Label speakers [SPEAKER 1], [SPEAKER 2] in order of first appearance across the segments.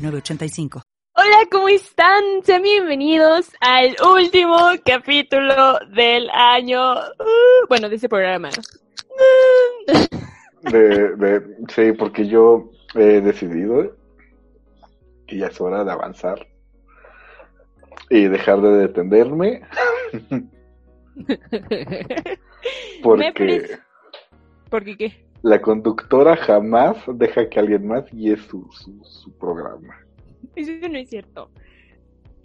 [SPEAKER 1] 906985.
[SPEAKER 2] Hola, ¿cómo están? Sean bienvenidos al último capítulo del año, uh, bueno, de este programa.
[SPEAKER 3] De, de, sí, porque yo he decidido que ya es hora de avanzar y dejar de detenerme. porque,
[SPEAKER 2] ¿Porque qué?
[SPEAKER 3] La conductora jamás deja que alguien más guíe su, su, su programa.
[SPEAKER 2] Eso no es cierto.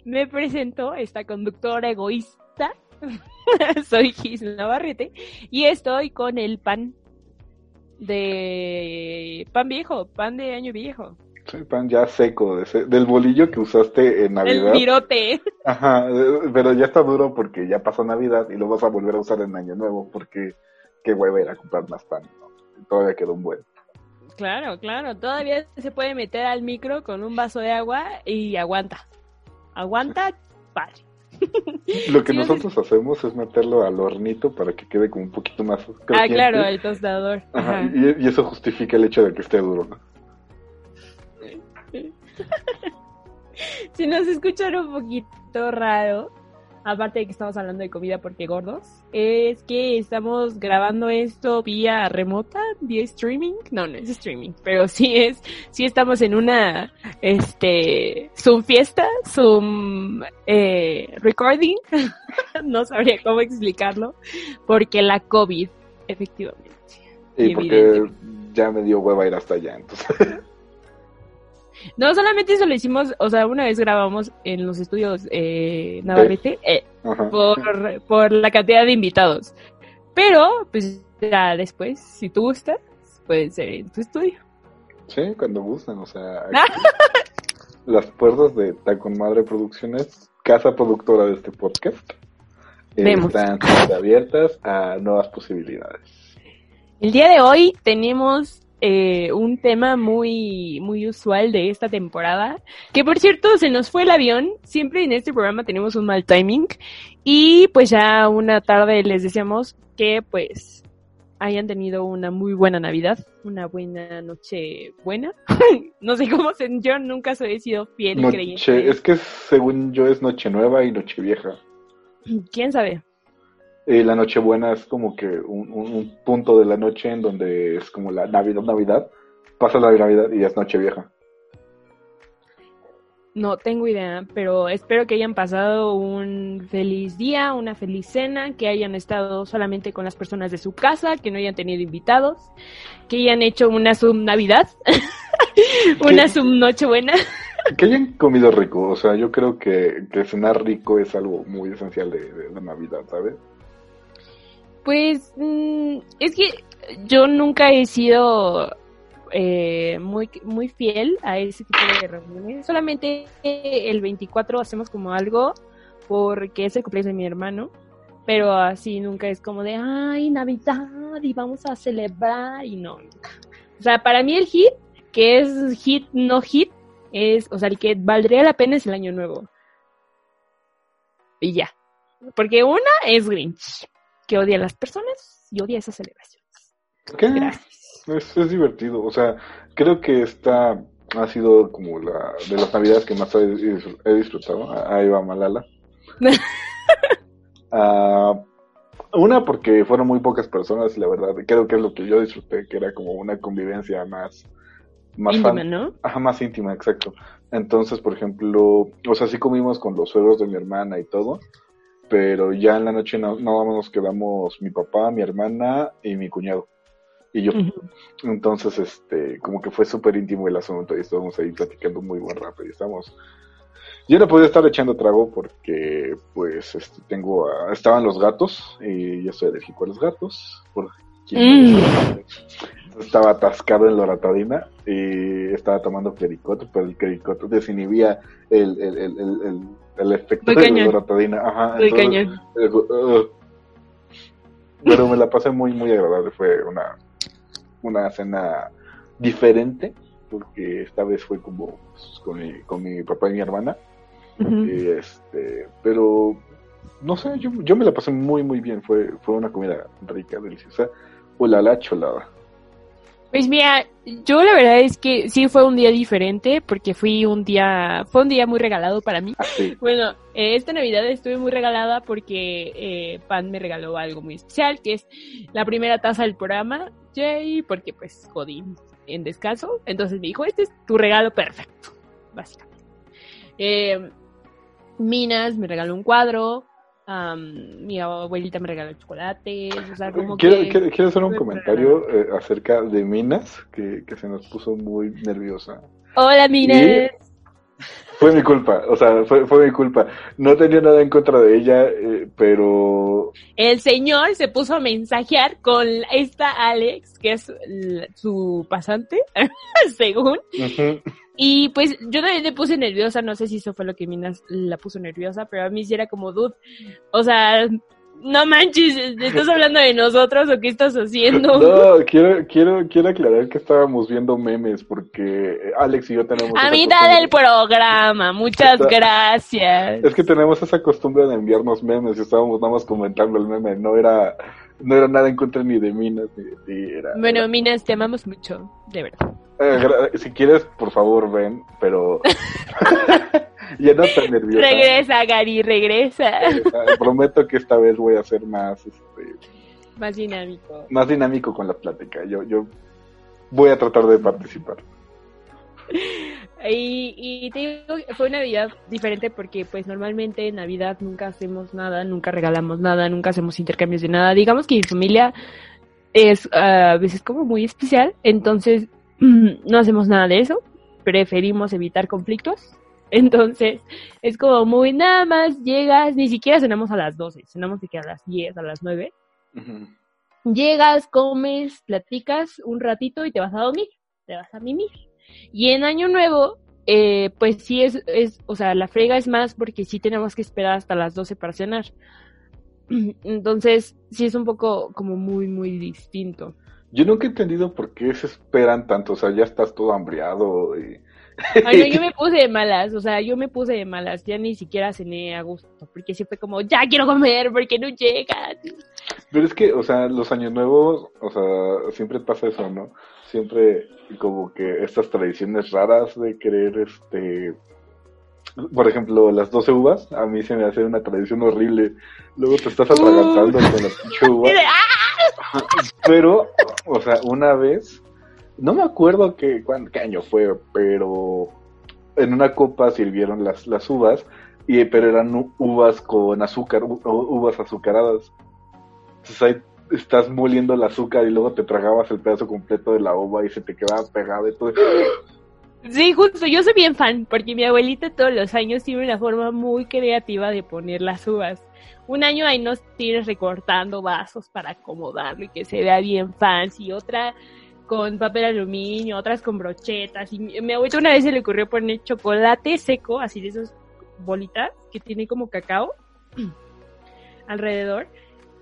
[SPEAKER 2] Me presento esta conductora egoísta. Soy Gis Navarrete y estoy con el pan de pan viejo, pan de año viejo.
[SPEAKER 3] Sí, pan ya seco, de del bolillo que usaste en Navidad.
[SPEAKER 2] El virote.
[SPEAKER 3] Ajá, pero ya está duro porque ya pasó Navidad y lo vas a volver a usar en Año Nuevo porque qué hueva ir a comprar más pan. ¿no? Todavía quedó un buen.
[SPEAKER 2] Claro, claro, todavía se puede meter al micro con un vaso de agua y aguanta. Aguanta, padre.
[SPEAKER 3] Lo que nosotros hacemos es meterlo al hornito para que quede como un poquito más.
[SPEAKER 2] Ah, claro, el tostador.
[SPEAKER 3] Ajá, Ajá. Y, y, eso justifica el hecho de que esté duro, ¿no?
[SPEAKER 2] si nos escuchan un poquito raro, aparte de que estamos hablando de comida porque gordos, es que estamos grabando esto vía remota, vía streaming. No, no es streaming, pero sí es, sí estamos en una, este, Zoom fiesta, Zoom eh, recording. no sabría cómo explicarlo, porque la COVID, efectivamente.
[SPEAKER 3] Y porque ya me dio hueva ir hasta allá, entonces.
[SPEAKER 2] No, solamente eso lo hicimos, o sea, una vez grabamos en los estudios eh, Navarrete eh, por, por la cantidad de invitados. Pero, pues ya después, si tú gustas, puede ser en tu estudio.
[SPEAKER 3] Sí, cuando gustan, o sea, las puertas de Tacon Madre Producciones, casa productora de este podcast, están abiertas a nuevas posibilidades.
[SPEAKER 2] El día de hoy tenemos eh, un tema muy, muy usual de esta temporada. Que por cierto, se nos fue el avión. Siempre en este programa tenemos un mal timing. Y pues ya una tarde les deseamos que pues hayan tenido una muy buena Navidad, una buena noche buena. no sé cómo se, yo nunca soy sido fiel
[SPEAKER 3] noche,
[SPEAKER 2] creyente.
[SPEAKER 3] Es que según yo es noche nueva y noche vieja.
[SPEAKER 2] ¿Quién sabe?
[SPEAKER 3] Eh, la Nochebuena es como que un, un, un, punto de la noche en donde es como la Navidad, Navidad, pasa la Navidad y es noche vieja.
[SPEAKER 2] No tengo idea, pero espero que hayan pasado un feliz día, una feliz cena, que hayan estado solamente con las personas de su casa, que no hayan tenido invitados, que hayan hecho una sub Navidad, una sub Nochebuena.
[SPEAKER 3] que hayan comido rico, o sea, yo creo que, que cenar rico es algo muy esencial de, de la Navidad, ¿sabes?
[SPEAKER 2] Pues mmm, es que yo nunca he sido eh, muy muy fiel a ese tipo de reuniones. Solamente el 24 hacemos como algo porque es el cumpleaños de mi hermano, pero así nunca es como de, ay, Navidad y vamos a celebrar y no. O sea, para mí el hit, que es hit no hit, es, o sea, el que valdría la pena es el año nuevo. Y ya. Porque una es Grinch que odia a las personas y odia esas celebraciones.
[SPEAKER 3] ¿Qué? Gracias. Es, es, divertido, o sea, creo que esta ha sido como la de las navidades que más he, he disfrutado. Ahí va Malala. uh, una porque fueron muy pocas personas y la verdad creo que es lo que yo disfruté, que era como una convivencia más más
[SPEAKER 2] íntima,
[SPEAKER 3] fan,
[SPEAKER 2] ¿no?
[SPEAKER 3] Ajá, más íntima, exacto. Entonces, por ejemplo, o sea, sí comimos con los suegros de mi hermana y todo, pero ya en la noche no, no nos quedamos mi papá, mi hermana y mi cuñado y yo. Uh -huh. Entonces, este, como que fue súper íntimo el asunto y estábamos ahí platicando muy buen rato y estamos... Yo no podía estar echando trago porque, pues, este, tengo, a... estaban los gatos y yo soy alérgico a los gatos. Por...
[SPEAKER 2] Mm.
[SPEAKER 3] Estaba atascado en loratadina y estaba tomando clericoto, pero el clericoto desinhibía el, el, el, el, el efecto
[SPEAKER 2] Muy
[SPEAKER 3] de la
[SPEAKER 2] cañón.
[SPEAKER 3] loratadina. Ajá, entonces,
[SPEAKER 2] cañón.
[SPEAKER 3] eh, uh, pero me la pasé muy, muy agradable. Fue una, una cena diferente, porque esta vez fue como pues, con, mi, con mi papá y mi hermana. Y este, pero no sé, yo, yo me la pasé muy, muy bien. Fue, fue una comida rica, deliciosa. Hola, la cholada.
[SPEAKER 2] Pues mira, yo la verdad es que sí fue un día diferente porque fui un día, fue un día muy regalado para mí.
[SPEAKER 3] Así.
[SPEAKER 2] Bueno, eh, esta Navidad estuve muy regalada porque eh, Pan me regaló algo muy especial, que es la primera taza del programa, Jay, porque pues jodí en descanso. Entonces me dijo, este es tu regalo perfecto, básicamente. Eh, Minas me regaló un cuadro, mi abuelita me regaló chocolates, o sea, como
[SPEAKER 3] Quiero,
[SPEAKER 2] que...
[SPEAKER 3] quiero, quiero hacer un comentario eh, acerca de Minas, que, que se nos puso muy nerviosa.
[SPEAKER 2] Hola, Minas.
[SPEAKER 3] Fue mi culpa, o sea, fue, fue mi culpa. No tenía nada en contra de ella, eh, pero
[SPEAKER 2] El señor se puso a mensajear con esta Alex, que es su pasante, según. Y pues yo también me puse nerviosa, no sé si eso fue lo que Minas la puso nerviosa, pero a mí sí era como, dude, o sea, no manches, ¿estás hablando de nosotros o qué estás haciendo?
[SPEAKER 3] No, quiero, quiero, quiero aclarar que estábamos viendo memes porque Alex y yo tenemos.
[SPEAKER 2] A mitad del programa, muchas
[SPEAKER 3] Está-
[SPEAKER 2] gracias.
[SPEAKER 3] Es que tenemos esa costumbre de enviarnos memes y estábamos nada más comentando el meme, no era, no era nada en contra ni de Minas ni de ti, era.
[SPEAKER 2] Bueno, Minas, te amamos mucho, de verdad.
[SPEAKER 3] Eh, si quieres, por favor, ven, pero ya no tan nerviosa.
[SPEAKER 2] Regresa, Gary, regresa.
[SPEAKER 3] Eh, prometo que esta vez voy a ser más, este,
[SPEAKER 2] Más dinámico.
[SPEAKER 3] más dinámico con la plática. Yo, yo voy a tratar de participar.
[SPEAKER 2] Y, y te digo, que fue una Navidad diferente porque pues normalmente en Navidad nunca hacemos nada, nunca regalamos nada, nunca hacemos intercambios de nada. Digamos que mi familia es ah, a veces como muy especial, entonces no hacemos nada de eso, preferimos evitar conflictos. Entonces es como muy nada más llegas, ni siquiera cenamos a las 12, cenamos que a las 10, a las 9.
[SPEAKER 3] Ujú.
[SPEAKER 2] Llegas, comes, platicas un ratito y te vas a dormir, te vas a mimir. Y en Año Nuevo, eh, pues sí es, es, o sea, la frega es más porque sí tenemos que esperar hasta las 12 para cenar. Entonces, sí es un poco como muy, muy distinto.
[SPEAKER 3] Yo nunca he entendido por qué se esperan tanto, o sea, ya estás todo hambriado y...
[SPEAKER 2] Ay, no, yo me puse de malas, o sea, yo me puse de malas, ya ni siquiera cené a gusto, porque fue como, ya quiero comer, porque no llegan.
[SPEAKER 3] Pero es que, o sea, los años nuevos, o sea, siempre pasa eso, ¿no? Siempre como que estas tradiciones raras de querer, este... Por ejemplo, las 12 uvas, a mí se me hace una tradición horrible. Luego te estás atragantando con la pinche uva.
[SPEAKER 2] ¡ah!
[SPEAKER 3] Pero, o sea, una vez, no me acuerdo qué, cuán- qué año fue, pero en una copa sirvieron las, las uvas, y, pero eran uvas con azúcar, uvas azucaradas. Entonces ahí estás moliendo el azúcar y luego te tragabas el pedazo completo de la uva y se te quedaba pegado y todo.
[SPEAKER 2] Sí, justo, yo soy bien fan, porque mi abuelita todos los años tiene una forma muy creativa de poner las uvas. Un año ahí nos tienes recortando vasos para acomodarlo y que se vea bien fancy, otra con papel aluminio, otras con brochetas. Y mi, abuelita una vez se le ocurrió poner chocolate seco, así de esas bolitas que tiene como cacao alrededor.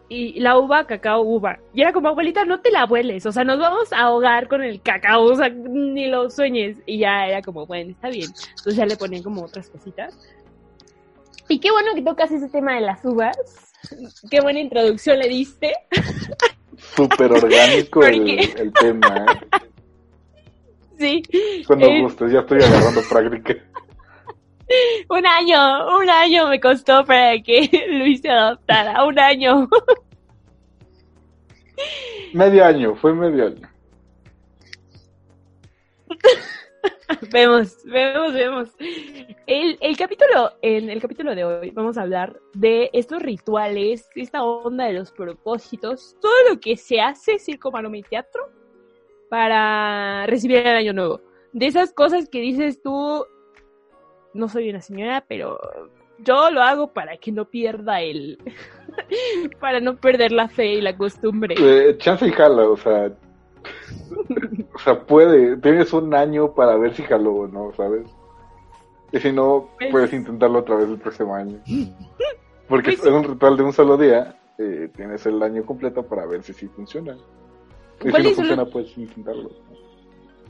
[SPEAKER 2] Y la uva, cacao, uva. Y era como, abuelita, no te la vueles. O sea, nos vamos a ahogar con el cacao. O sea, ni lo sueñes. Y ya era como, bueno, está bien. Entonces ya le ponían como otras cositas. Y qué bueno que tocas ese tema de las uvas. Qué buena introducción le diste.
[SPEAKER 3] Súper orgánico el tema. ¿eh?
[SPEAKER 2] Sí.
[SPEAKER 3] Cuando
[SPEAKER 2] Eh.
[SPEAKER 3] gustes, ya estoy agarrando práctica.
[SPEAKER 2] Un año, un año me costó para que Luis se adoptara. Un año.
[SPEAKER 3] Medio año, fue medio año.
[SPEAKER 2] Vemos, vemos, vemos. El, el capítulo, en el capítulo de hoy vamos a hablar de estos rituales, esta onda de los propósitos, todo lo que se hace circo, maroma y teatro para recibir el año nuevo. De esas cosas que dices tú, no soy una señora, pero yo lo hago para que no pierda el, para no perder la fe y la costumbre.
[SPEAKER 3] Eh, chance y jala, o sea. o sea, puede. Tienes un año para ver si jaló o no, ¿sabes? Y si no,
[SPEAKER 2] Pues-
[SPEAKER 3] puedes intentarlo otra vez el próximo año. Porque
[SPEAKER 2] Pues
[SPEAKER 3] es un ritual de un solo día. eh, tienes el año completo para ver si sí funciona. Y si
[SPEAKER 2] ¿Cuáles
[SPEAKER 3] no funciona, puedes intentarlo.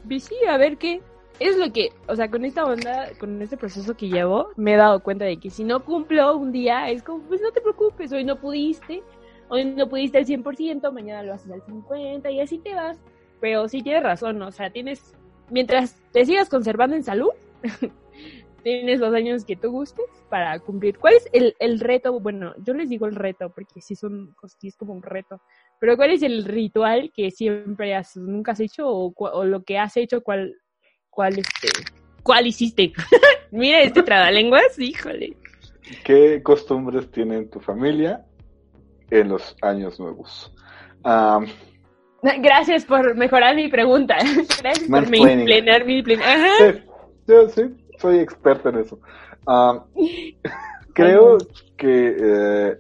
[SPEAKER 2] Pues sí, a ver qué. Es lo que, o sea, con esta onda, con este proceso que llevo, me he dado cuenta de que si no cumplo un día, es como, pues no te preocupes, hoy no pudiste, hoy no pudiste al 100%, mañana lo haces al 50% y así te vas. Pero sí tienes razón, o sea, tienes, mientras te sigas conservando en salud, tienes los años que tú gustes para cumplir. ¿Cuál es el, el reto? Bueno, yo les digo el reto porque sí son, sí es como un reto. Pero ¿cuál es el ritual que siempre has, nunca has hecho o lo que has hecho, cuál, cuál este, cuál hiciste? Mira este trabalenguas, híjole.
[SPEAKER 3] ¿Qué costumbres tiene tu familia en los años nuevos?
[SPEAKER 2] Gracias por mejorar mi pregunta. Gracias por implenar mi plan.
[SPEAKER 3] Sí, yo sí, soy experto en eso. Creo que eh,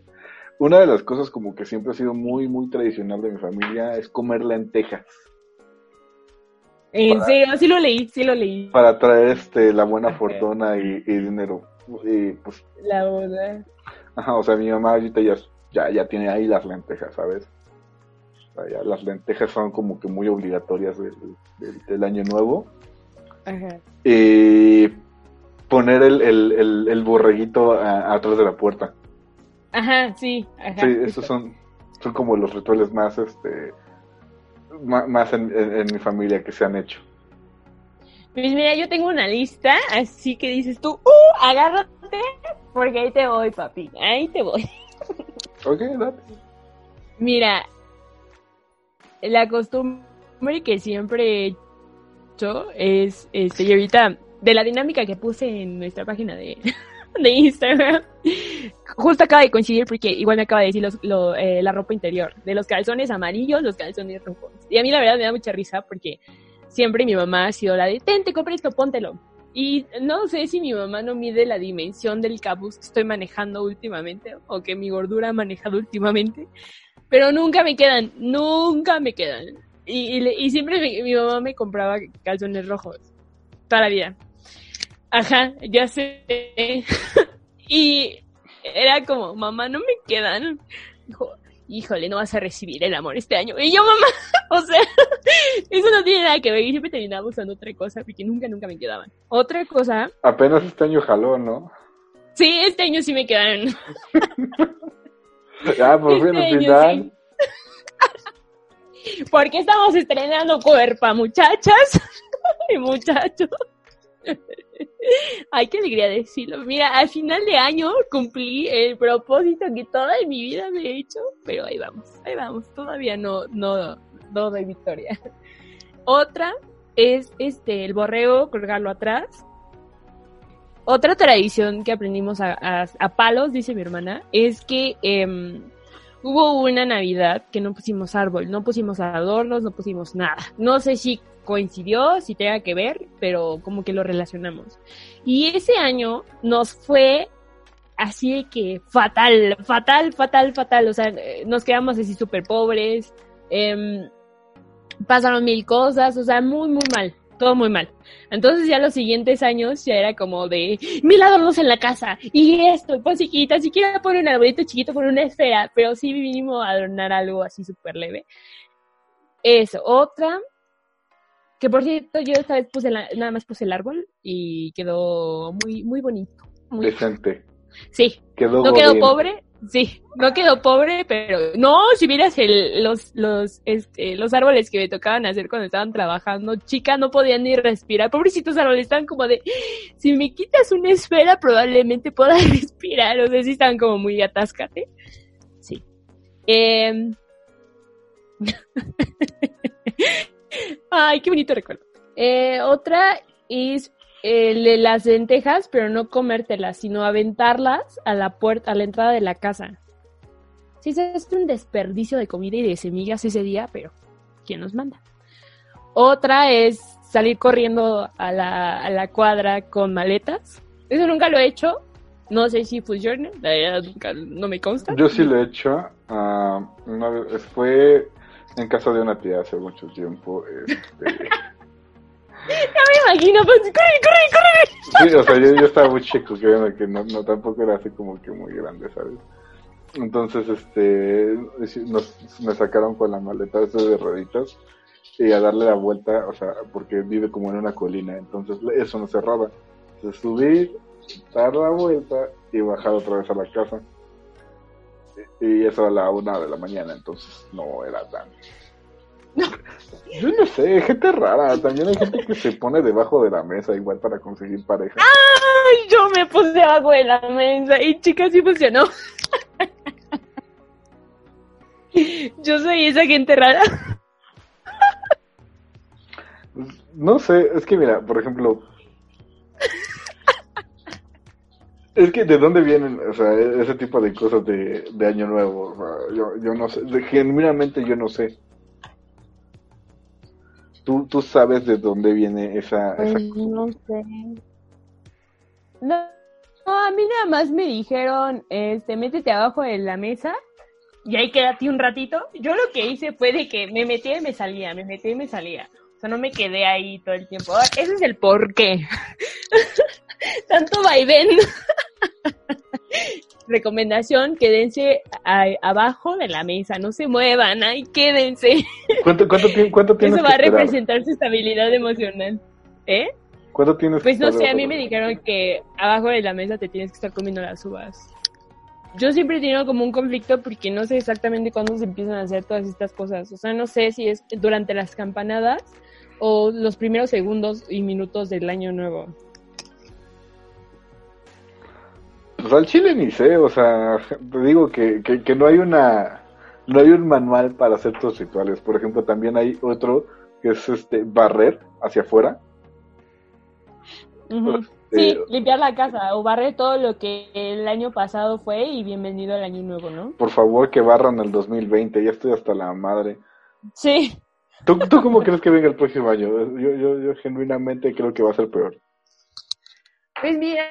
[SPEAKER 3] una de las cosas como que siempre ha sido muy, muy tradicional de mi familia es comer lentejas
[SPEAKER 2] En serio, sí lo leí, sí lo leí.
[SPEAKER 3] para traer este la buena fortuna y, y dinero. Y pues,
[SPEAKER 2] La boda.
[SPEAKER 3] ajá, o sea, mi mamá ahorita ya, ya, ya tiene ahí las lentejas, ¿sabes? O sea, ya las lentejas son como que muy obligatorias del, del- del año nuevo.
[SPEAKER 2] Ajá.
[SPEAKER 3] Y poner el, el, el, el borreguito a- atrás de la puerta.
[SPEAKER 2] Ajá, sí. Ajá,
[SPEAKER 3] Sí,
[SPEAKER 2] justo.
[SPEAKER 3] esos son, son como los rituales más, este, más en, en- en mi familia que se han hecho.
[SPEAKER 2] Pues mira, yo tengo una lista, así que dices tú, ¡uh! Agárrate, porque ahí te voy, papi. Ahí te voy.
[SPEAKER 3] Ok, date.
[SPEAKER 2] Mira, la costumbre que siempre he hecho es, este, y ahorita, de la dinámica que puse en nuestra página de, de Instagram, justo acaba de coincidir porque igual me acaba de decir los- lo, eh, la ropa interior, de los calzones amarillos, los calzones rojos. Y a mí la verdad me da mucha risa porque siempre mi mamá ha sido la de, ten, te compré esto, póntelo. Y no sé si mi mamá no mide la dimensión del cabuz que estoy manejando últimamente o que mi gordura ha manejado últimamente, pero nunca me quedan, nunca me quedan. Y, y, y siempre mi, mi mamá me compraba calzones rojos, toda la vida. Ajá, ya sé. y era como, mamá, no me quedan. Dijo, híjole, no vas a recibir el amor este año. Y yo, mamá, o sea, eso no tiene nada que ver. Y siempre terminaba usando otra cosa porque nunca, nunca me quedaban. Otra cosa,
[SPEAKER 3] Apenas este año jaló, ¿no?
[SPEAKER 2] sí, este año sí me quedaron.
[SPEAKER 3] Ya, por fin,
[SPEAKER 2] Este
[SPEAKER 3] al final.
[SPEAKER 2] sí. Porque estamos estrenando cuerpa, muchachas y muchachos. Ay, qué alegría decirlo. Mira, al final de año cumplí el propósito que toda mi vida me he hecho, pero ahí vamos, ahí vamos. Todavía no, no, no doy victoria. Otra es este el borrego, colgarlo atrás. Otra tradición que aprendimos a, a- a palos, dice mi hermana, es que em, hubo una Navidad que no pusimos árbol, no pusimos adornos, no pusimos nada. No sé si coincidió, si tenga que ver, pero como que lo relacionamos. Y ese año nos fue así que fatal, fatal, fatal, fatal. O sea, eh, nos quedamos así súper pobres. em, pasaron mil cosas, o sea, muy, muy mal. Todo muy mal. Entonces ya los siguientes años ya era como de mil adornos en la casa y esto, pues chiquita, si quiero poner un arbolito chiquito con una esfera, pero sí mínimo adornar algo así súper leve. Eso, otra, que por cierto yo esta vez puse la- nada más puse el árbol y quedó muy, muy bonito. Muy,
[SPEAKER 3] Decente.
[SPEAKER 2] sí,
[SPEAKER 3] Quedó
[SPEAKER 2] no quedó pobre, sí, no quedó pobre, pero no, si miras el, los, los, este, los árboles que me tocaban hacer cuando estaban trabajando, chica, no podían ni respirar, pobrecitos árboles, estaban como de, si me quitas una esfera probablemente pueda respirar, o sea, sí estaban como muy atáscate, sí. Em, Ay, qué bonito recuerdo. Eh, otra es las lentejas, pero no comértelas, sino aventarlas a la puerta, a la entrada de la casa. Sí, es un desperdicio de comida y de semillas ese día, pero ¿quién nos manda? Otra es salir corriendo a la, a la cuadra con maletas. Eso nunca lo he hecho, No sé si funciona, la verdad nunca- no me consta.
[SPEAKER 3] Yo sí lo he hecho. ah, fue en casa de una tía hace mucho tiempo. Este,
[SPEAKER 2] Me imagino, pues, corre, corre, corre.
[SPEAKER 3] sí, o sea, yo, yo estaba muy chico, que no, no tampoco era así como que muy grande, ¿sabes? Entonces, este, nos, me sacaron con la maleta de rueditas y a darle la vuelta, o sea, porque vive como en una colina, entonces eso no cerraba. Entonces subir, dar la vuelta y bajar otra vez a la casa. Y eso a la una de la mañana, entonces no era tan... Yo no sé, gente rara, también hay gente que se pone debajo de la mesa igual para conseguir pareja.
[SPEAKER 2] Ay, yo me puse abajo de la mesa y chicas, sí funcionó. Yo soy esa gente rara.
[SPEAKER 3] No sé, es que mira, por ejemplo. Es que de dónde vienen, o sea, e- ese tipo de cosas de, de año nuevo. O sea, yo, yo no sé, de- genuinamente yo no sé. ¿Tú, tú sabes de dónde viene esa, esa
[SPEAKER 2] Pues, no sé. No, no, a mí nada más me dijeron, este, métete abajo de la mesa y ahí quédate un ratito. Yo lo que hice fue de que me metía y me salía, me metía y me salía. O sea, no me quedé ahí todo el tiempo. Ahora, Ese es el porqué. Tanto vaivén. Recomendación, quédense ahí abajo de la mesa, no se muevan, ahí quédense.
[SPEAKER 3] ¿Cuánto, cuánto, cuánto tienes
[SPEAKER 2] Eso va a
[SPEAKER 3] esperar?
[SPEAKER 2] representar su estabilidad emocional. ¿Eh?
[SPEAKER 3] ¿Cuánto tienes
[SPEAKER 2] Pues no sé, a mí me dijeron que abajo de la mesa te tienes que estar comiendo las uvas. Yo siempre he tenido como un conflicto porque no sé exactamente cuándo se empiezan a hacer todas estas cosas. O sea, no sé si es durante las campanadas o los primeros segundos y minutos del año nuevo.
[SPEAKER 3] Pues al chile ni sé, o sea, te digo que, que, que no hay una, no hay un manual para hacer tus rituales. Por ejemplo, también hay otro que es este barrer hacia afuera. Este,
[SPEAKER 2] Sí, limpiar la casa o barrer todo lo que el año pasado fue y bienvenido al año nuevo, ¿no?
[SPEAKER 3] Por favor, que barran el 2020, ya estoy hasta la madre.
[SPEAKER 2] Sí.
[SPEAKER 3] ¿Tú, tú cómo crees que venga el próximo año? Yo, yo, yo genuinamente creo que va a ser peor.
[SPEAKER 2] Pues mira,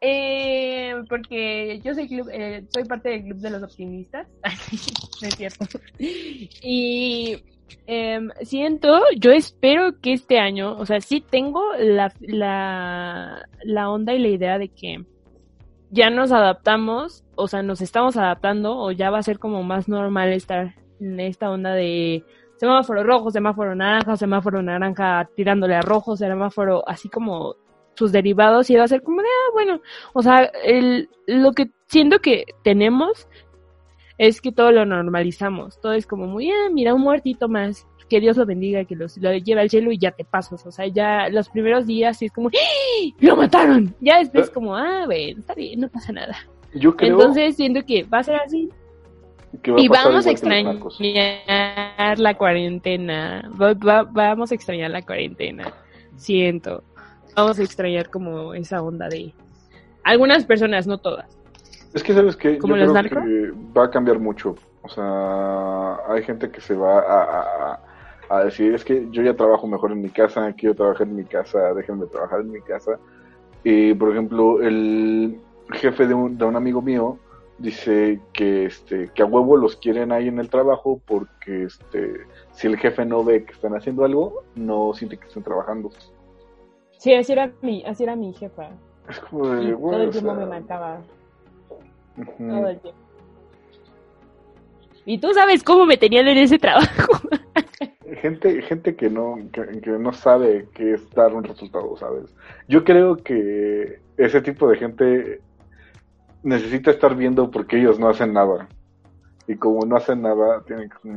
[SPEAKER 2] eh, porque yo soy club, eh, soy parte del club de los optimistas, no es cierto. Y em, siento, yo espero que este año, o sea, sí tengo la, la, la onda y la idea de que ya nos adaptamos, o sea, nos estamos adaptando, o ya va a ser como más normal estar en esta onda de semáforo rojo, semáforo naranja, semáforo naranja tirándole a rojo, semáforo así como sus derivados y va a ser como de, ah, bueno, o sea, el, lo que siento que tenemos es que todo lo normalizamos, todo es como muy, ah, mira, un muertito más, que Dios lo bendiga, que los, lo lleve al cielo y ya te pasas, o sea, ya los primeros días sí es como, ¡Ah! ¡lo mataron! Ya después como, ah, bueno, está bien, no pasa nada.
[SPEAKER 3] Yo creo
[SPEAKER 2] Entonces siento que va a ser así
[SPEAKER 3] va
[SPEAKER 2] y
[SPEAKER 3] a
[SPEAKER 2] vamos a extrañar la cuarentena. Va- va- vamos a extrañar la cuarentena. Siento. Vamos a extrañar como esa onda de algunas personas, no todas.
[SPEAKER 3] Es que, ¿sabes qué? Yo
[SPEAKER 2] ¿Como los
[SPEAKER 3] creo
[SPEAKER 2] narcos?
[SPEAKER 3] que va a cambiar mucho. O sea, hay gente que se va a, a- a- a decir, es que yo ya trabajo mejor en mi casa, quiero trabajar en mi casa, déjenme trabajar en mi casa. Y, por ejemplo, el jefe de un, de un amigo mío dice que este que a huevo los quieren ahí en el trabajo porque este si el jefe no ve que están haciendo algo, no siente que estén trabajando.
[SPEAKER 2] Sí, así era mi, así era mi jefa.
[SPEAKER 3] Es como de, güey,
[SPEAKER 2] todo el tiempo
[SPEAKER 3] sea,
[SPEAKER 2] me marcaba. Todo el tiempo. Y tú sabes cómo me tenían en ese trabajo.
[SPEAKER 3] gente gente que no que, que no sabe qué es dar un resultado sabes yo creo que ese tipo de gente necesita estar viendo porque ellos no hacen nada y como no hacen nada tienen que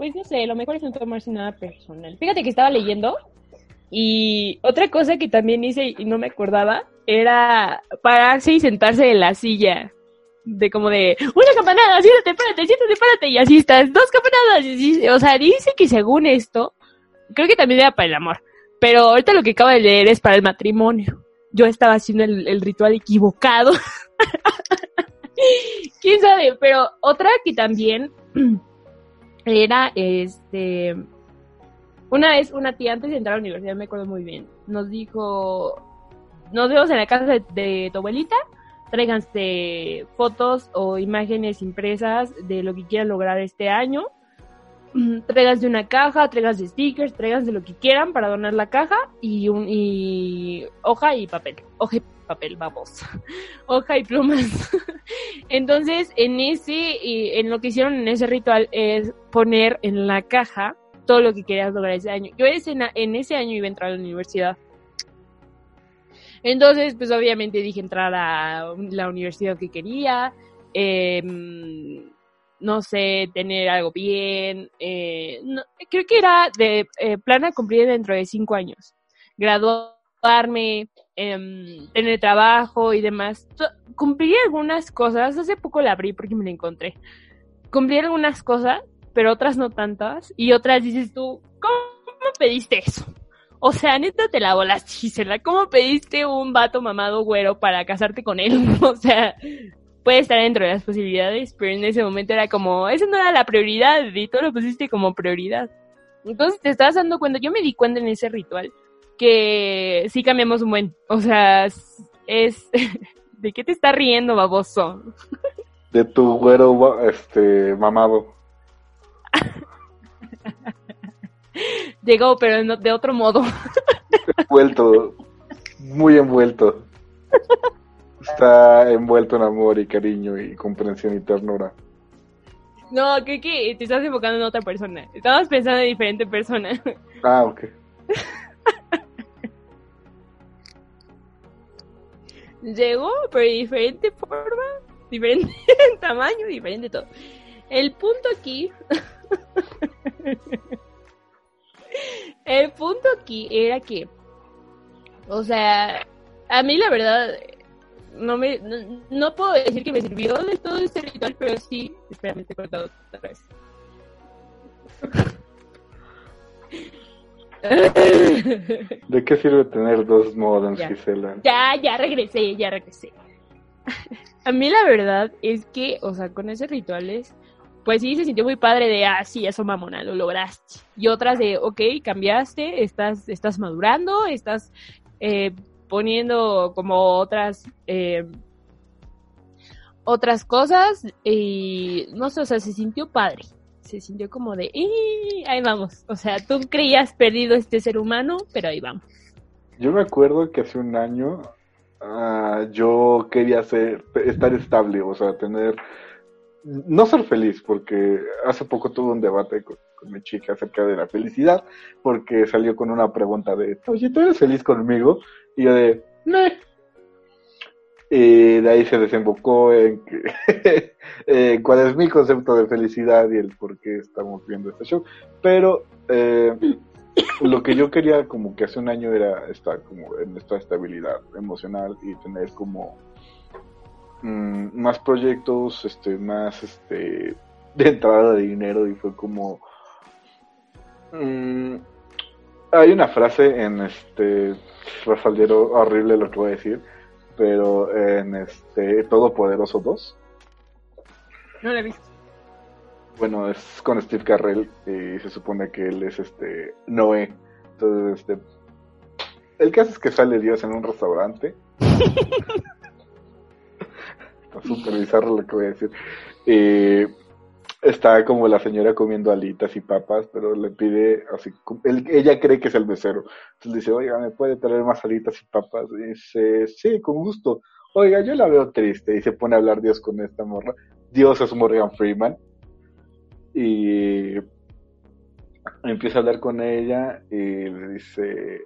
[SPEAKER 2] Pues no sé, lo mejor es no tomarse nada personal. Fíjate que estaba leyendo y otra cosa que también hice y no me acordaba era pararse y sentarse en la silla. De como de, una campanada, siéntate, párate, siéntate, párate, y así estás, dos campanadas. y o sea, dice que según esto, creo que también era para el amor, pero ahorita lo que acabo de leer es para el matrimonio. Yo estaba haciendo el ritual equivocado. ¿Quién sabe? Pero otra que también era este Una vez, una tía antes de entrar a la universidad, me acuerdo muy bien, nos dijo, nos vemos en la casa de, tu abuelita, tráiganse fotos o imágenes impresas de lo que quieran lograr este año. Tráiganse una caja, tráiganse stickers, tráiganse lo que quieran para donar la caja y, un, y hoja y papel. Hoja y papel, vamos. hoja y plumas. Entonces, en ese, en lo que hicieron en ese ritual es poner en la caja todo lo que querías lograr ese año. Yo ese, en ese año iba a entrar a la universidad. Entonces, pues obviamente dije entrar a la universidad que quería, eh, no sé, tener algo bien. Eh, creo que era de eh, plan a cumplir dentro de cinco años. Graduarme, eh, tener trabajo y demás. Cumplí algunas cosas, hace poco la abrí porque me la encontré. Cumplí algunas cosas, pero otras no tantas. Y otras dices tú, ¿cómo pediste eso? O sea, neta te la volaste, Gisela. ¿Cómo pediste un vato mamado güero para casarte con él? o sea, puede estar dentro de las posibilidades, pero en ese momento era como, esa no era la prioridad y tú lo pusiste como prioridad. Entonces te estás dando cuenta, yo me di cuenta en ese ritual que sí cambiamos un buen, o sea, es, ¿de qué te está riendo, baboso?
[SPEAKER 3] De tu güero, este, mamado.
[SPEAKER 2] Llegó, pero de otro modo.
[SPEAKER 3] Envuelto, muy envuelto. Está envuelto en amor y cariño y comprensión y ternura.
[SPEAKER 2] No, creo que te estás enfocando en otra persona. Estabas pensando en diferente persona.
[SPEAKER 3] Ah, ok.
[SPEAKER 2] Llegó, pero de diferente forma, diferente tamaño, diferente todo. El punto aquí el punto aquí era que, o sea, a mí la verdad, no me, no, puedo decir que me sirvió de todo este ritual, pero sí, espérame, te he cortado otra vez.
[SPEAKER 3] ¿De qué sirve tener dos modems, Gisela?
[SPEAKER 2] Ya, ya regresé, ya regresé. A mí la verdad es que, o sea, con esos rituales, pues sí se sintió muy padre de, ah, sí, eso mamona, lo lograste. Y otras de, ok, cambiaste, estás, estás madurando, estás eh, poniendo como otras, eh, otras cosas y no sé, o sea, se sintió padre. Se sintió como de, ahí vamos. O sea, tú creías perdido este ser humano, pero ahí vamos.
[SPEAKER 3] Yo me acuerdo que hace un año uh, yo quería ser, estar estable, o sea, tener no ser feliz, porque hace poco tuve un debate con, mi chica acerca de la felicidad, porque salió con una pregunta de, oye, ¿tú eres feliz conmigo? Y yo de. Y de ahí se desembocó en eh, cuál es mi concepto de felicidad y el por qué estamos viendo este show. Pero eh, lo que yo quería como que hace un año era estar como en esta estabilidad emocional y tener como Mm, más proyectos, este, más este, de entrada de dinero y fue como... Mm, hay una frase en este Rafaldero horrible lo que voy a decir, pero en este Todopoderoso 2.
[SPEAKER 2] No lo he visto.
[SPEAKER 3] Bueno, es con Steve Carrell y se supone que él es este Noé. Entonces, este el caso es que sale Dios en un restaurante está súper bizarro lo que voy a decir. Eh, está como la señora comiendo alitas y papas, pero le pide, así, ella cree que es el mesero. Entonces dice, oiga, ¿me puede traer más alitas y papas? Y dice, sí, con gusto. Oiga, yo la veo triste. Y se pone a hablar Dios con esta morra. Dios es Morgan Freeman. Y empieza a hablar con ella y le dice,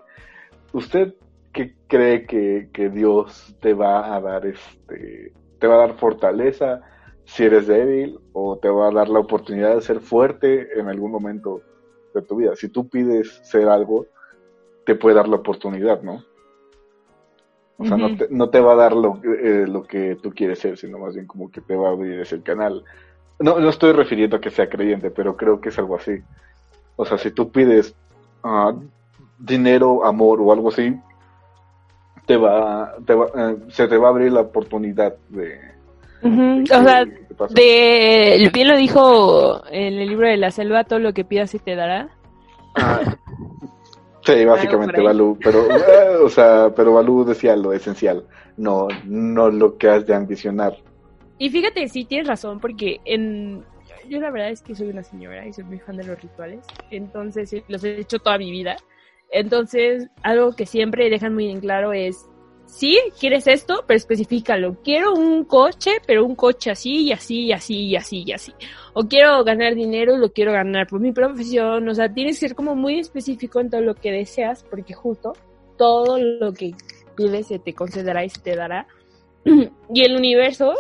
[SPEAKER 3] ¿usted qué cree que, que Dios te va a dar este te va a dar fortaleza si eres débil o te va a dar la oportunidad de ser fuerte en algún momento de tu vida. Si tú pides ser algo, te puede dar la oportunidad, ¿no? O sea, no, te, no, te, va a dar lo, eh, lo, que tú quieres ser, sino más bien como que te va a abrir ese canal. No, no estoy refiriendo a que sea creyente, pero creo que es algo así. O sea, si tú pides uh, dinero, amor o algo así, te va, te va eh, se te va a abrir la oportunidad de,
[SPEAKER 2] o sea, de, bien lo dijo en el libro de la selva, todo lo que pidas y te dará.
[SPEAKER 3] Ah, Sí, básicamente Balú, pero, eh, o sea, pero Balú decía lo esencial, no, no lo que has de ambicionar.
[SPEAKER 2] Y fíjate, sí tienes razón, porque en, yo la verdad es que soy una señora y soy muy fan de los rituales, entonces los he hecho toda mi vida. Entonces, algo que siempre dejan muy en claro es, sí, quieres esto, pero especificalo. Quiero un coche, pero un coche así y así y así y así y así. O quiero ganar dinero, lo quiero ganar por mi profesión. O sea, tienes que ser como muy específico en todo lo que deseas, porque justo todo lo que pides se te concederá y se te dará. y el universo,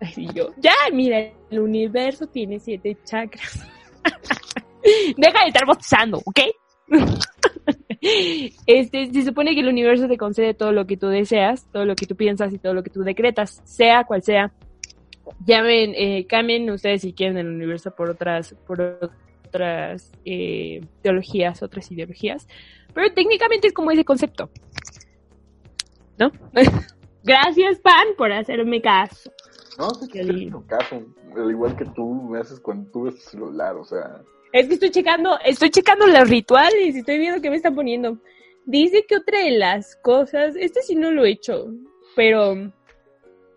[SPEAKER 2] ay, yo, ya, mira, el universo tiene siete chakras. Deja de estar botizando, ¿ok? este, se supone que el universo te concede todo lo que tú deseas, todo lo que tú piensas y todo lo que tú decretas, sea cual sea. Llamen, eh, cambien ustedes si quieren el universo por otras, por otras eh, teologías, otras ideologías, pero técnicamente es como ese concepto. ¿No? Gracias, Pan, por hacerme caso.
[SPEAKER 3] No, sí, que caso. Al igual que tú me haces cuando tú ves tu celular, o sea.
[SPEAKER 2] Es que estoy checando, estoy checando los rituales y estoy viendo qué me están poniendo. Dice que otra de las cosas, este sí no lo he hecho, pero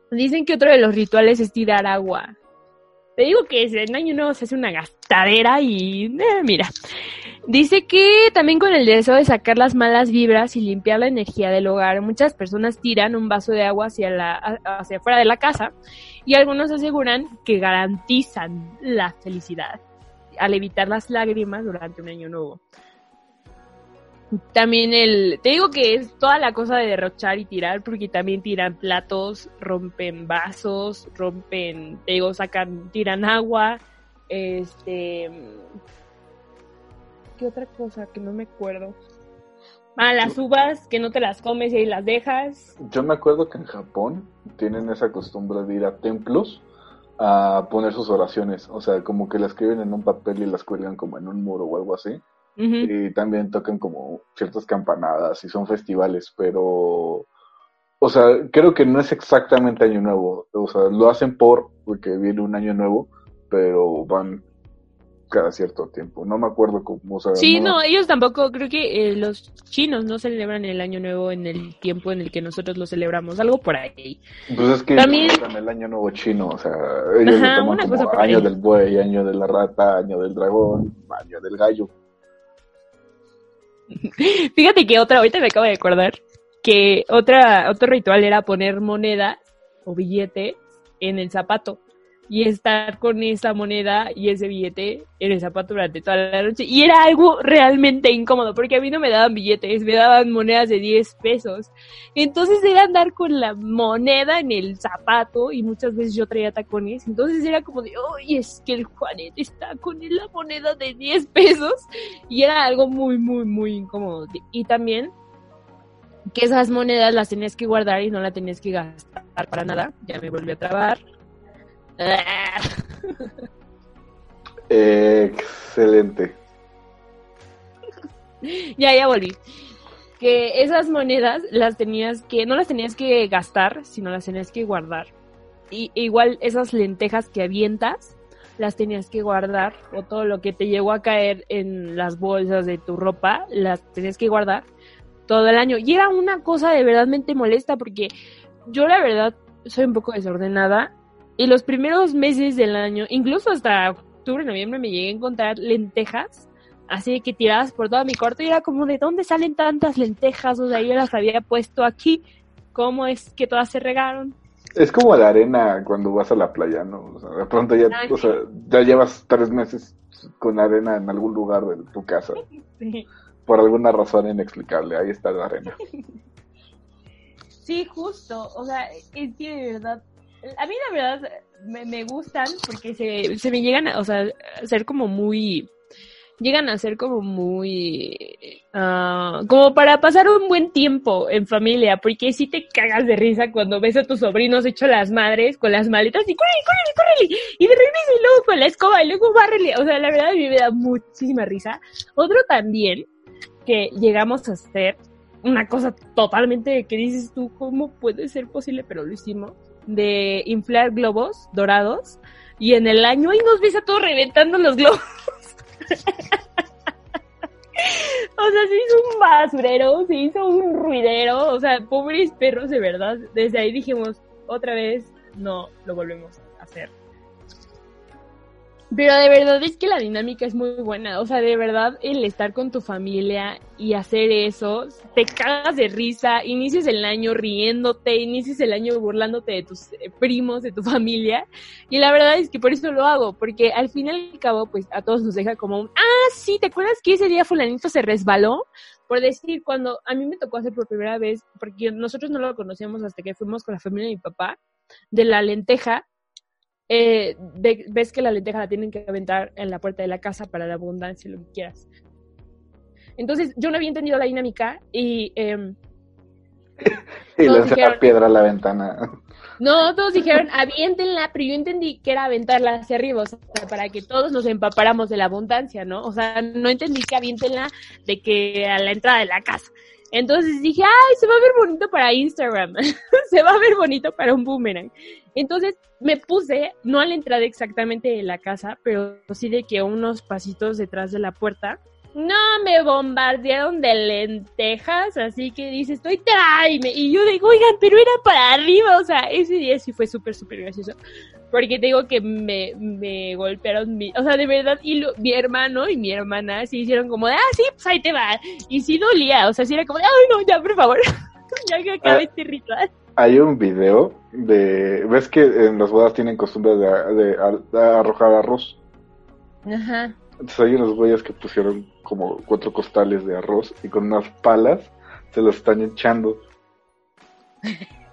[SPEAKER 2] dicen que otro de los rituales es tirar agua. Te digo que en año nuevo se hace una gastadera y eh, mira. Dice que también con el deseo de sacar las malas vibras y limpiar la energía del hogar, muchas personas tiran un vaso de agua hacia la hacia afuera de la casa y algunos aseguran que garantizan la felicidad al evitar las lágrimas durante un año nuevo. También el, te digo que es toda la cosa de derrochar y tirar, porque también tiran platos, rompen vasos, rompen, te digo, sacan, tiran agua, este, ¿qué otra cosa que no me acuerdo? Ah, las uvas que no te las comes y las dejas.
[SPEAKER 3] Yo me acuerdo que en Japón tienen esa costumbre de ir a templos a poner sus oraciones, o sea, como que la escriben en un papel y las cuelgan como en un muro o algo así. Y también tocan como ciertas campanadas y son festivales, pero, o sea, creo que no es exactamente Año Nuevo, o sea, lo hacen por, porque viene un Año Nuevo, pero van cada cierto tiempo. No me acuerdo cómo.
[SPEAKER 2] O sí, no, ellos tampoco, creo que eh, los chinos no celebran el Año Nuevo en el tiempo en el que nosotros lo celebramos, algo por ahí.
[SPEAKER 3] Pues es que también el Año Nuevo chino, o sea, ellos toman como año del buey, año de la rata, año del dragón, año del gallo.
[SPEAKER 2] Fíjate que otra, ahorita me acabo de acordar, que otra, otro ritual era poner moneda o billete en el zapato y estar con esa moneda y ese billete en el zapato durante toda la noche. Y era algo realmente incómodo, porque a mí no me daban billetes, me daban monedas de 10 pesos. Entonces era andar con la moneda en el zapato y muchas veces yo traía tacones. Entonces era como de, oye, es que el Juanet está con la moneda de 10 pesos. Y era algo muy, muy, muy incómodo. Y también que esas monedas las tenías que guardar y no las tenías que gastar para nada. Ya me volví a trabar
[SPEAKER 3] Excelente.
[SPEAKER 2] Ya, ya volví. Que esas monedas las tenías que, no las tenías que gastar, sino las tenías que guardar. Y igual esas lentejas que avientas, las tenías que guardar. O todo lo que te llegó a caer en las bolsas de tu ropa, las tenías que guardar todo el año. Y era una cosa de verdadmente molesta porque yo la verdad soy un poco desordenada y los primeros meses del año, incluso hasta octubre, noviembre, me llegué a encontrar lentejas, así que tiradas por todo mi cuarto y era como, ¿de dónde salen tantas lentejas? O sea, yo las había puesto aquí, ¿cómo es que todas se regaron?
[SPEAKER 3] Es como la arena cuando vas a la playa, ¿no? O sea, de pronto ya, o sea, ya llevas tres meses con arena en algún lugar de tu casa. Por alguna razón inexplicable, ahí está la arena.
[SPEAKER 2] Sí, justo. O sea, es que de verdad a mí la verdad me, me gustan porque se, se me llegan a, o sea, a ser como muy, llegan a ser como muy, uh, como para pasar un buen tiempo en familia, porque si te cagas de risa cuando ves a tus sobrinos hecho las madres con las maletas y córrele, córrele, córrele, y de regreso y luego con la escoba y luego bárrele, o sea, la verdad a mí me da muchísima risa. Otro también que llegamos a hacer, una cosa totalmente que dices tú, ¿cómo puede ser posible? Pero lo hicimos de inflar globos dorados y en el año y nos ves a todos reventando los globos. O sea, se hizo un basurero, se hizo un ruidero, o sea, pobres perros de verdad. Desde ahí dijimos, otra vez, no lo volvemos a hacer. Pero de verdad es que la dinámica es muy buena. O sea, de verdad, el estar con tu familia y hacer eso, te cagas de risa, inicias el año riéndote, inicias el año burlándote de tus eh, primos, de tu familia. Y la verdad es que por eso lo hago, porque al fin y al cabo, pues a todos nos deja como un, ah, sí, ¿te acuerdas que ese día fulanito se resbaló? Por decir, cuando a mí me tocó hacer por primera vez, porque nosotros no lo conocíamos hasta que fuimos con la familia de mi papá, de la lenteja, eh, ves que la lenteja la tienen que aventar en la puerta de la casa para la abundancia, lo que quieras. Entonces, yo no había entendido la dinámica y... Eh,
[SPEAKER 3] y lanzar la piedra a la ventana.
[SPEAKER 2] No, todos dijeron aviéntenla, pero yo entendí que era aventarla hacia arriba, o sea, para que todos nos empapáramos de la abundancia, ¿no? O sea, no entendí que aviéntenla de que a la entrada de la casa. Entonces dije, ay, se va a ver bonito para Instagram, se va a ver bonito para un boomerang. Entonces me puse, no a la entrada exactamente de la casa, pero sí de que unos pasitos detrás de la puerta. No, me bombardearon de lentejas, así que dice, estoy tráeme. Y yo digo, oigan, pero era para arriba, o sea, ese día sí fue súper, súper gracioso porque te digo que me, me golpearon, mi, o sea, de verdad, y mi hermano y mi hermana se hicieron como de, ah, sí, pues ahí te va, y sí dolía, o sea, sí era como de, ay, no, ya, por favor, ya que acabe ah, este ritual.
[SPEAKER 3] Hay un video de, ves que en las bodas tienen costumbre de, arrojar arroz.
[SPEAKER 2] Ajá.
[SPEAKER 3] Entonces hay unos güeyes que pusieron como cuatro costales de arroz y con unas palas se los están echando.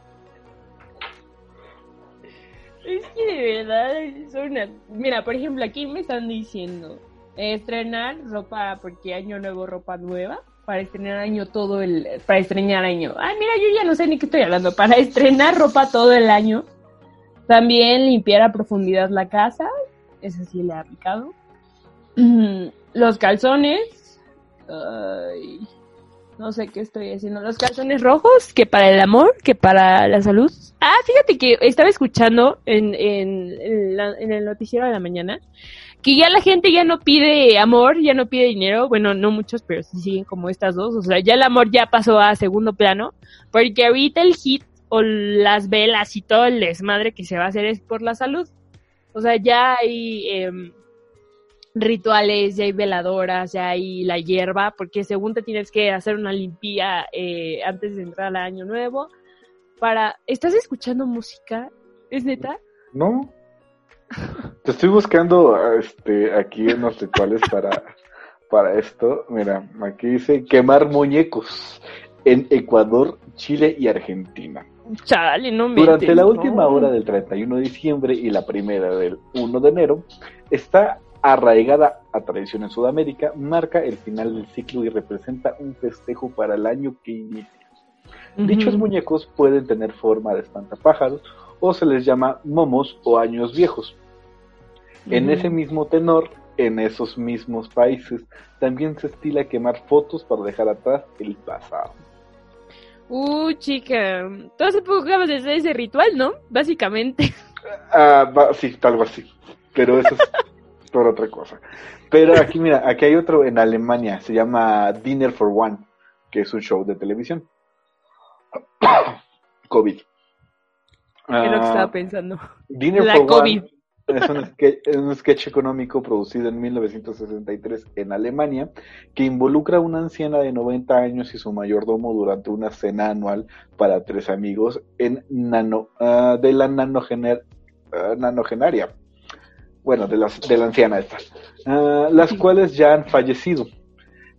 [SPEAKER 2] Es que de verdad es una... Mira, por ejemplo, aquí me están diciendo estrenar ropa, porque año nuevo, ropa nueva, para estrenar año todo el... Para estrenar año. Ay, mira, yo ya no sé ni qué estoy hablando. Para estrenar ropa todo el año. También limpiar a profundidad la casa. Eso sí le ha aplicado. Los calzones. Ay, no sé qué estoy haciendo. Los calzones rojos, que para el amor, que para la salud. Ah, fíjate que estaba escuchando en, en, en, el noticiero de la mañana que ya la gente ya no pide amor, ya no pide dinero. Bueno, no muchos, pero sí siguen como estas dos. O sea, ya el amor ya pasó a segundo plano. Porque ahorita el hit o las velas y todo el desmadre que se va a hacer es por la salud. O sea, ya hay... Eh, rituales, ya hay veladoras, ya hay la hierba, porque según te tienes que hacer una limpia eh, antes de entrar al año nuevo. Para, ¿estás escuchando música? ¿Es neta?
[SPEAKER 3] No. Te estoy buscando este aquí en los rituales para, para esto. Mira, aquí dice quemar muñecos en Ecuador, Chile y Argentina.
[SPEAKER 2] Chale, no me
[SPEAKER 3] Durante la última hora del 31 de diciembre y la primera del 1 de enero, está arraigada a tradición en Sudamérica, marca el final del ciclo y representa un festejo para el año que inicia. Dichos muñecos pueden tener forma de espantapájaros o se les llama momos o años viejos. En ese mismo tenor, en esos mismos países, también se estila quemar fotos para dejar atrás el pasado.
[SPEAKER 2] Uh, chica, tú hace poco acabas de hacer ese ritual, ¿no? Básicamente.
[SPEAKER 3] Ah, sí, algo así. Pero eso es por otra cosa. Pero aquí, mira, aquí hay otro en Alemania, se llama Dinner for One, que es un show de televisión. COVID.
[SPEAKER 2] ¿Qué es lo que estaba ah, pensando?
[SPEAKER 3] Dinner for COVID. One es un, sketch, es un, sketch, económico producido en 1963 en Alemania que involucra a una anciana de 90 años y su mayordomo durante una cena anual para tres amigos en nano, uh, de la nanogener, uh, nanogenaria bueno, de, las, de la anciana esta, ah, las cuales ya han fallecido.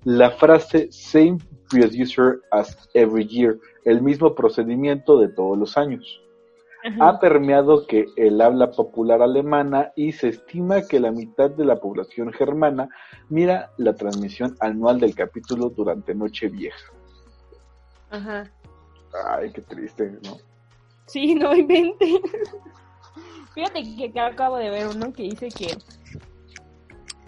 [SPEAKER 3] La frase same producer as every year, el mismo procedimiento de todos los años. Ha permeado que el habla popular alemana y se estima que la mitad de la población germana mira la transmisión anual del capítulo durante Nochevieja.
[SPEAKER 2] Ajá.
[SPEAKER 3] Ay, qué triste, ¿no?
[SPEAKER 2] Sí, no inventen. Fíjate que acabo de ver uno que dice que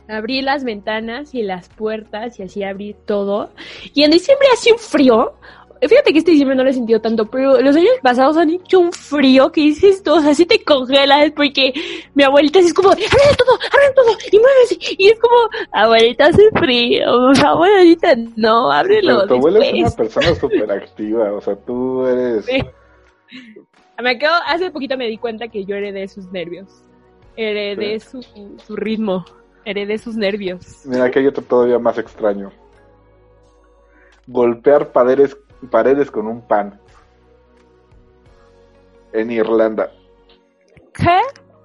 [SPEAKER 2] abrí las ventanas y las puertas y así abrí todo. Y en diciembre hace un frío. fíjate que este diciembre no lo he sentido tanto, pero los años pasados han hecho un frío que dices tú, o sea, si te congelas porque mi abuelita es como, abre todo, abre todo, y muévese, y es como, abuelita hace frío, o sea, abuelita no, ábrelo.
[SPEAKER 3] Pero tu abuela es una persona súper activa, o sea, tú eres...
[SPEAKER 2] Sí. Me acabo, hace poquito me di cuenta que yo heredé sus nervios, heredé su, su ritmo, heredé sus nervios.
[SPEAKER 3] Mira, que hay otro todavía más extraño. Golpear paredes, paredes con un pan. En Irlanda.
[SPEAKER 2] ¿Qué?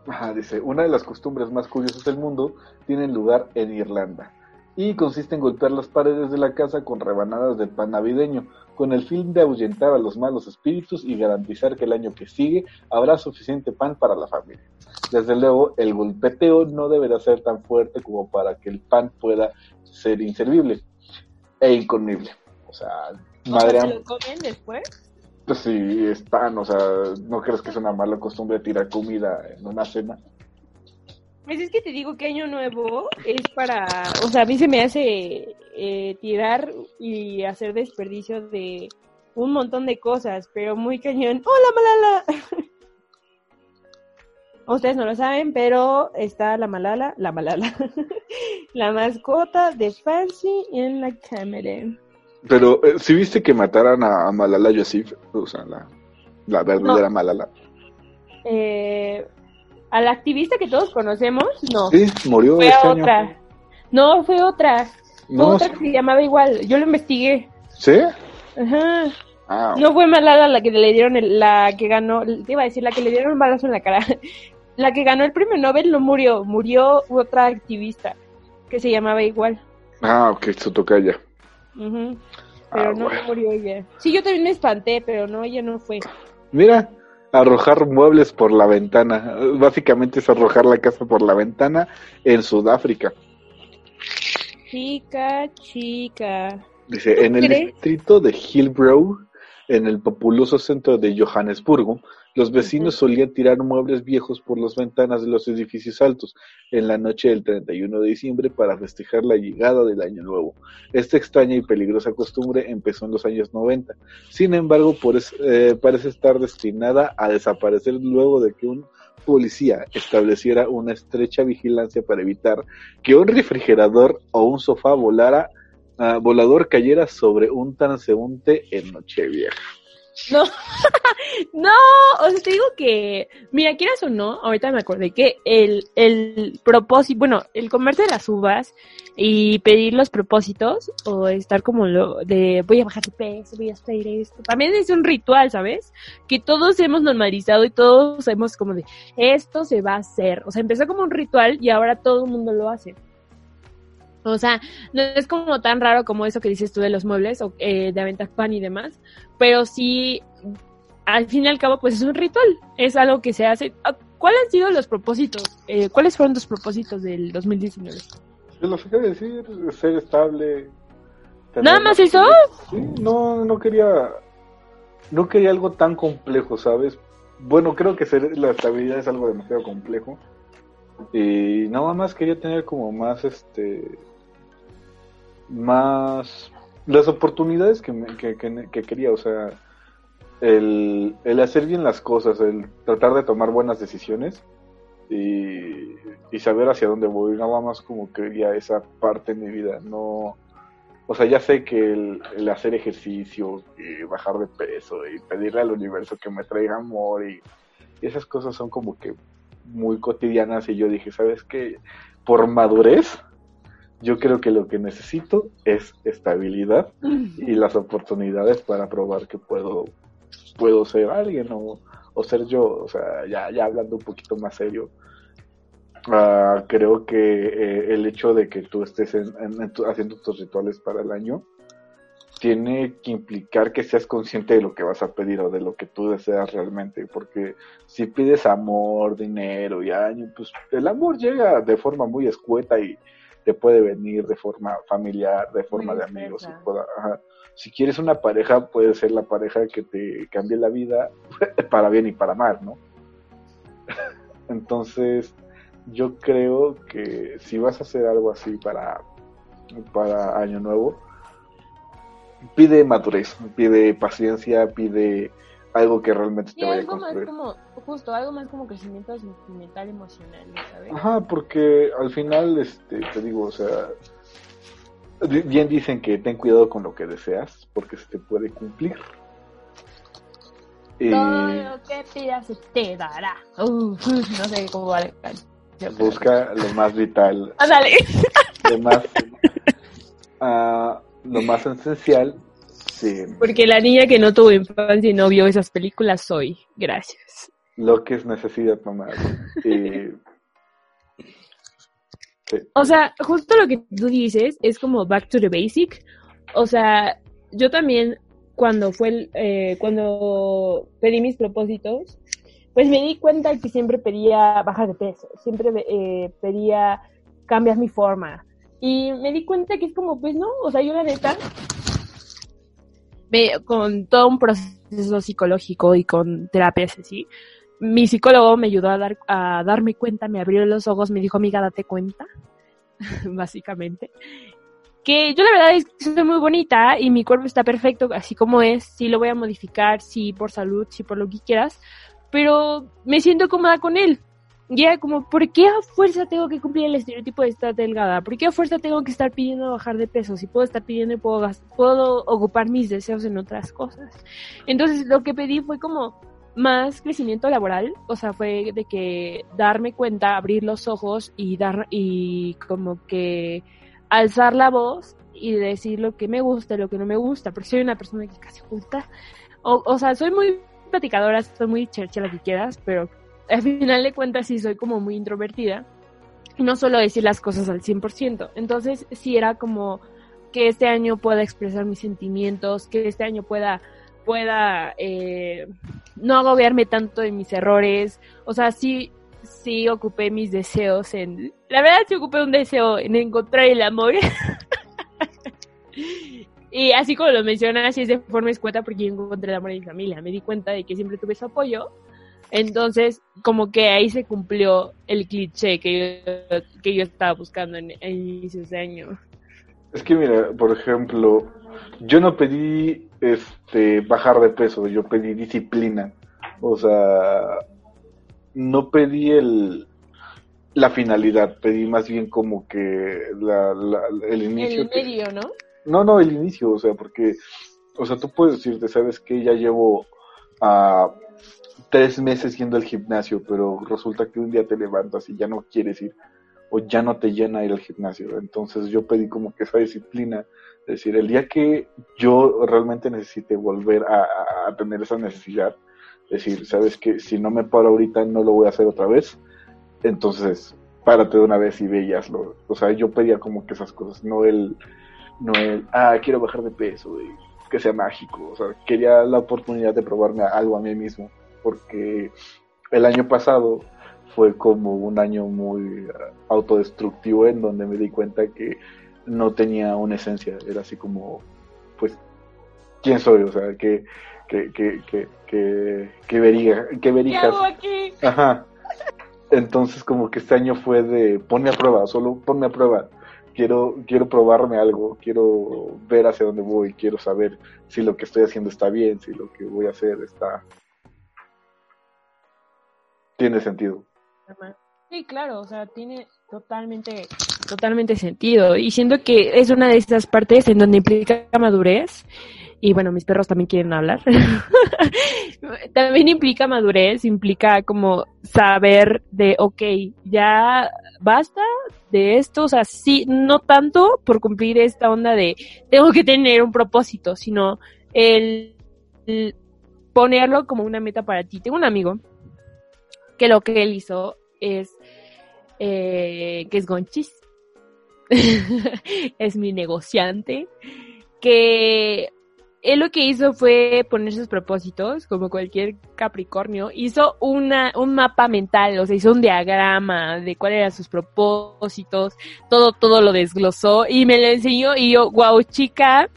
[SPEAKER 3] Ajá, dice, una de las costumbres más curiosas del mundo tienen lugar en Irlanda. Y consiste en golpear las paredes de la casa con rebanadas de pan navideño, con el fin de ahuyentar a los malos espíritus y garantizar que el año que sigue habrá suficiente pan para la familia. Desde luego, el golpeteo no deberá ser tan fuerte como para que el pan pueda ser inservible e incomible. O sea, madre
[SPEAKER 2] ¿Se lo comen después?
[SPEAKER 3] Pues sí, es pan, o sea, ¿no crees que es una mala costumbre tirar comida en una cena?
[SPEAKER 2] Pues es que te digo que Año Nuevo es para, o sea, a mí se me hace eh, tirar y hacer desperdicio de un montón de cosas, pero muy cañón. ¡Hola, Malala! Ustedes no lo saben, pero está la Malala, la Malala, la mascota de Fancy en la cámara.
[SPEAKER 3] Pero, eh, ¿sí viste que mataran a, Malala Yousafzai? O sea, la, la verdadera
[SPEAKER 2] No.
[SPEAKER 3] Malala.
[SPEAKER 2] Eh, a la activista que todos conocemos, no.
[SPEAKER 3] Sí, murió
[SPEAKER 2] fue
[SPEAKER 3] este año.
[SPEAKER 2] otra. No, fue otra. Fue otra que se llamaba igual. Yo lo investigué.
[SPEAKER 3] ¿Sí?
[SPEAKER 2] Ajá.
[SPEAKER 3] Ah,
[SPEAKER 2] No fue Malala la que le dieron, el- la que ganó, te iba a decir, la que le dieron un balazo en la cara. La que ganó el premio Nobel no murió, murió otra activista que se llamaba igual.
[SPEAKER 3] ah ok, su tocaya.
[SPEAKER 2] Pero
[SPEAKER 3] Ah,
[SPEAKER 2] no,
[SPEAKER 3] bueno.
[SPEAKER 2] no murió ella. Sí, yo también me espanté, pero no, ella no fue.
[SPEAKER 3] Mira, arrojar muebles por la ventana. Básicamente es arrojar la casa por la ventana en Sudáfrica.
[SPEAKER 2] Chica, chica.
[SPEAKER 3] Dice, en el
[SPEAKER 2] crees?
[SPEAKER 3] distrito de Hillbrow, en el populoso centro de Johannesburgo, los vecinos solían tirar muebles viejos por las ventanas de los edificios altos en la noche del 31 de diciembre para festejar la llegada del Año Nuevo. Esta extraña y peligrosa costumbre empezó en los años 90. Sin embargo, por es- eh, parece estar destinada a desaparecer luego de que un policía estableciera una estrecha vigilancia para evitar que un refrigerador o un sofá volara ah, volador cayera sobre un transeúnte en Nochevieja.
[SPEAKER 2] No, no, o sea, te digo que, mira, quieras o no, ahorita me acordé que el, el propósito, bueno, el comerse las uvas y pedir los propósitos, o estar como lo de voy a bajar de peso, voy a hacer esto, también es un ritual, ¿sabes? Que todos hemos normalizado y todos hemos como de, esto se va a hacer, o sea, empezó como un ritual y ahora todo el mundo lo hace. O sea, no es como tan raro como eso que dices tú de los muebles o eh, de aventar pan y demás, pero sí, al fin y al cabo, pues es un ritual, es algo que se hace. Ah, ¿Cuáles han sido los propósitos? Eh, ¿Cuáles fueron tus propósitos del 2019?
[SPEAKER 3] Yo lo que decir, ser estable.
[SPEAKER 2] ¿Nada más eso?
[SPEAKER 3] Sí, no, no quería, no quería algo tan complejo, ¿sabes? Bueno, creo que ser, la estabilidad es algo demasiado complejo. Y nada más quería tener como más, este, más, las oportunidades que, me- que, que- que quería, o sea, el, el hacer bien las cosas, el tratar de tomar buenas decisiones y, y saber hacia dónde voy, nada más como quería esa parte en mi vida, no, o sea, ya sé que el, el hacer ejercicio y bajar de peso y pedirle al universo que me traiga amor y, y esas cosas son como que muy cotidianas y yo dije, ¿sabes qué? Por madurez, yo creo que lo que necesito es estabilidad y las oportunidades para probar que puedo, puedo ser alguien o, o ser yo, o sea, ya, ya hablando un poquito más serio. ah, creo que eh, el hecho de que tú estés en- en- en tu- haciendo tus rituales para el año tiene que implicar que seas consciente de lo que vas a pedir o de lo que tú deseas realmente, porque si pides amor, dinero y año, pues el amor llega de forma muy escueta y te puede venir de forma familiar, de forma
[SPEAKER 2] Muy
[SPEAKER 3] de amigos. pueda- ajá. Si quieres una pareja, puede ser la pareja que te cambie la vida para bien y para mal, ¿no? Entonces, yo creo que si vas a hacer algo así para, para Año Nuevo, pide madurez, pide paciencia, pide algo que realmente te vaya a construir.
[SPEAKER 2] Más como, justo, algo más como crecimiento sentimental, emocional, ¿sabes?
[SPEAKER 3] Ajá, porque al final, este, te digo, o sea, bien dicen que ten cuidado con lo que deseas, porque se te puede cumplir.
[SPEAKER 2] Todo lo que pidas se te dará. no sé cómo va
[SPEAKER 3] Busca lo más vital.
[SPEAKER 2] Ándale.
[SPEAKER 3] Lo más, uh, lo más esencial
[SPEAKER 2] porque la niña que no tuvo infancia y no vio esas películas soy. Gracias.
[SPEAKER 3] Lo que es necesidad, mamá.
[SPEAKER 2] O sea, justo lo que tú dices es como back to the basic. O sea, yo también cuando fue eh, cuando pedí mis propósitos, pues me di cuenta que siempre pedía bajar de peso, siempre eh, pedía cambiar mi forma. Y me di cuenta que es como, pues no, o sea, yo la neta con todo un proceso psicológico y con terapias así, mi psicólogo me ayudó a, dar, a darme cuenta, me abrió los ojos, me dijo, amiga, date cuenta, básicamente. Que yo la verdad es que soy muy bonita y mi cuerpo está perfecto así como es, sí lo voy a modificar, sí por salud, sí por lo que quieras, pero me siento cómoda con él. Y era como, ¿por qué a fuerza tengo que cumplir el estereotipo de estar delgada? ¿Por qué a fuerza tengo que estar pidiendo bajar de peso? Si puedo estar pidiendo y puedo, puedo ocupar mis deseos en otras cosas. Entonces lo que pedí fue como más crecimiento laboral, o sea, fue de que darme cuenta, abrir los ojos y dar y como que alzar la voz y decir lo que me gusta y lo que no me gusta, porque soy una persona que casi gusta. O, o sea, soy muy platicadora, soy muy chercha, lo que quieras, pero al final de cuentas sí soy como muy introvertida y no suelo decir las cosas al 100%. Entonces sí era como que este año pueda expresar mis sentimientos, que este año pueda pueda eh, no agobiarme tanto de mis errores. O sea, sí, sí ocupé mis deseos en... La verdad sí ocupé un deseo en encontrar el amor. y así como lo mencionas, así es de forma escueta porque yo encontré el amor en mi familia. Me di cuenta de que siempre tuve su apoyo entonces, como que ahí se cumplió el cliché que yo, que yo estaba buscando en, en inicios de año.
[SPEAKER 3] Es que mira, por ejemplo, yo no pedí este bajar de peso, yo pedí disciplina. O sea, no pedí el la finalidad, pedí más bien como que la, el inicio.
[SPEAKER 2] El medio, ¿no?
[SPEAKER 3] No, no, el inicio, o sea, porque, o sea, tú puedes decirte, ¿sabes qué? Ya llevo a tres meses yendo al gimnasio, pero resulta que un día te levantas y ya no quieres ir o ya no te llena ir al gimnasio. Entonces yo pedí como que esa disciplina, es decir, el día que yo realmente necesite volver a, tener esa necesidad, decir, sabes que si no me paro ahorita no lo voy a hacer otra vez, entonces párate de una vez y veíaslo. O sea, yo pedía como que esas cosas, no el, no el, ah, quiero bajar de peso, y que sea mágico. O sea, quería la oportunidad de probarme algo a mí mismo porque el año pasado fue como un año muy autodestructivo en donde me di cuenta que no tenía una esencia, era así como, pues, ¿quién soy? O sea, que, que, que, que, que, que, veriga, que verijas.
[SPEAKER 2] aquí?
[SPEAKER 3] Ajá. Entonces como que este año fue de ponme a prueba, solo ponme a prueba. Quiero, quiero probarme algo, quiero ver hacia dónde voy, quiero saber si lo que estoy haciendo está bien, si lo que voy a hacer está, tiene sentido.
[SPEAKER 2] Sí, claro, o sea, tiene totalmente, totalmente sentido. Y siento que es una de esas partes en donde implica madurez. Y bueno, mis perros también quieren hablar. también implica madurez, implica como saber de, ok, ya basta de esto, o sea, sí, no tanto por cumplir esta onda de tengo que tener un propósito, sino el ponerlo como una meta para ti. Tengo un amigo que lo que él hizo es eh, que es Gonchis, es mi negociante, que él lo que hizo fue poner sus propósitos, como cualquier Capricornio, hizo una, un mapa mental, o sea, hizo un diagrama de cuáles eran sus propósitos, todo, todo lo desglosó y me lo enseñó y yo, wow, chica,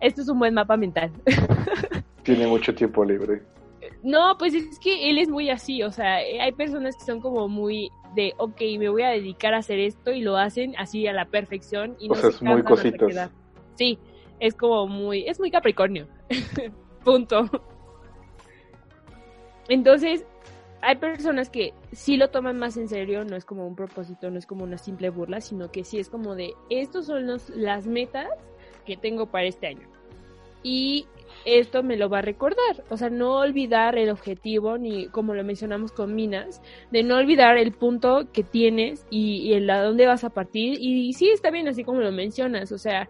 [SPEAKER 2] esto es un buen mapa mental.
[SPEAKER 3] Tiene mucho tiempo libre.
[SPEAKER 2] No, pues es que él es muy así, o sea, hay personas que son como muy de, ok, me voy a dedicar a hacer esto y lo hacen así a la perfección y
[SPEAKER 3] no o sea, es muy cositas.
[SPEAKER 2] Sí, es como muy, es muy Capricornio. Punto. Entonces, hay personas que sí lo toman más en serio, no es como un propósito, no es como una simple burla, sino que sí es como de, estos son los, las metas que tengo para este año. Y esto me lo va a recordar, o sea, no olvidar el objetivo, ni como lo mencionamos con Minas, de no olvidar el punto que tienes y, el a dónde vas a partir. Y, sí, está bien así como lo mencionas, o sea,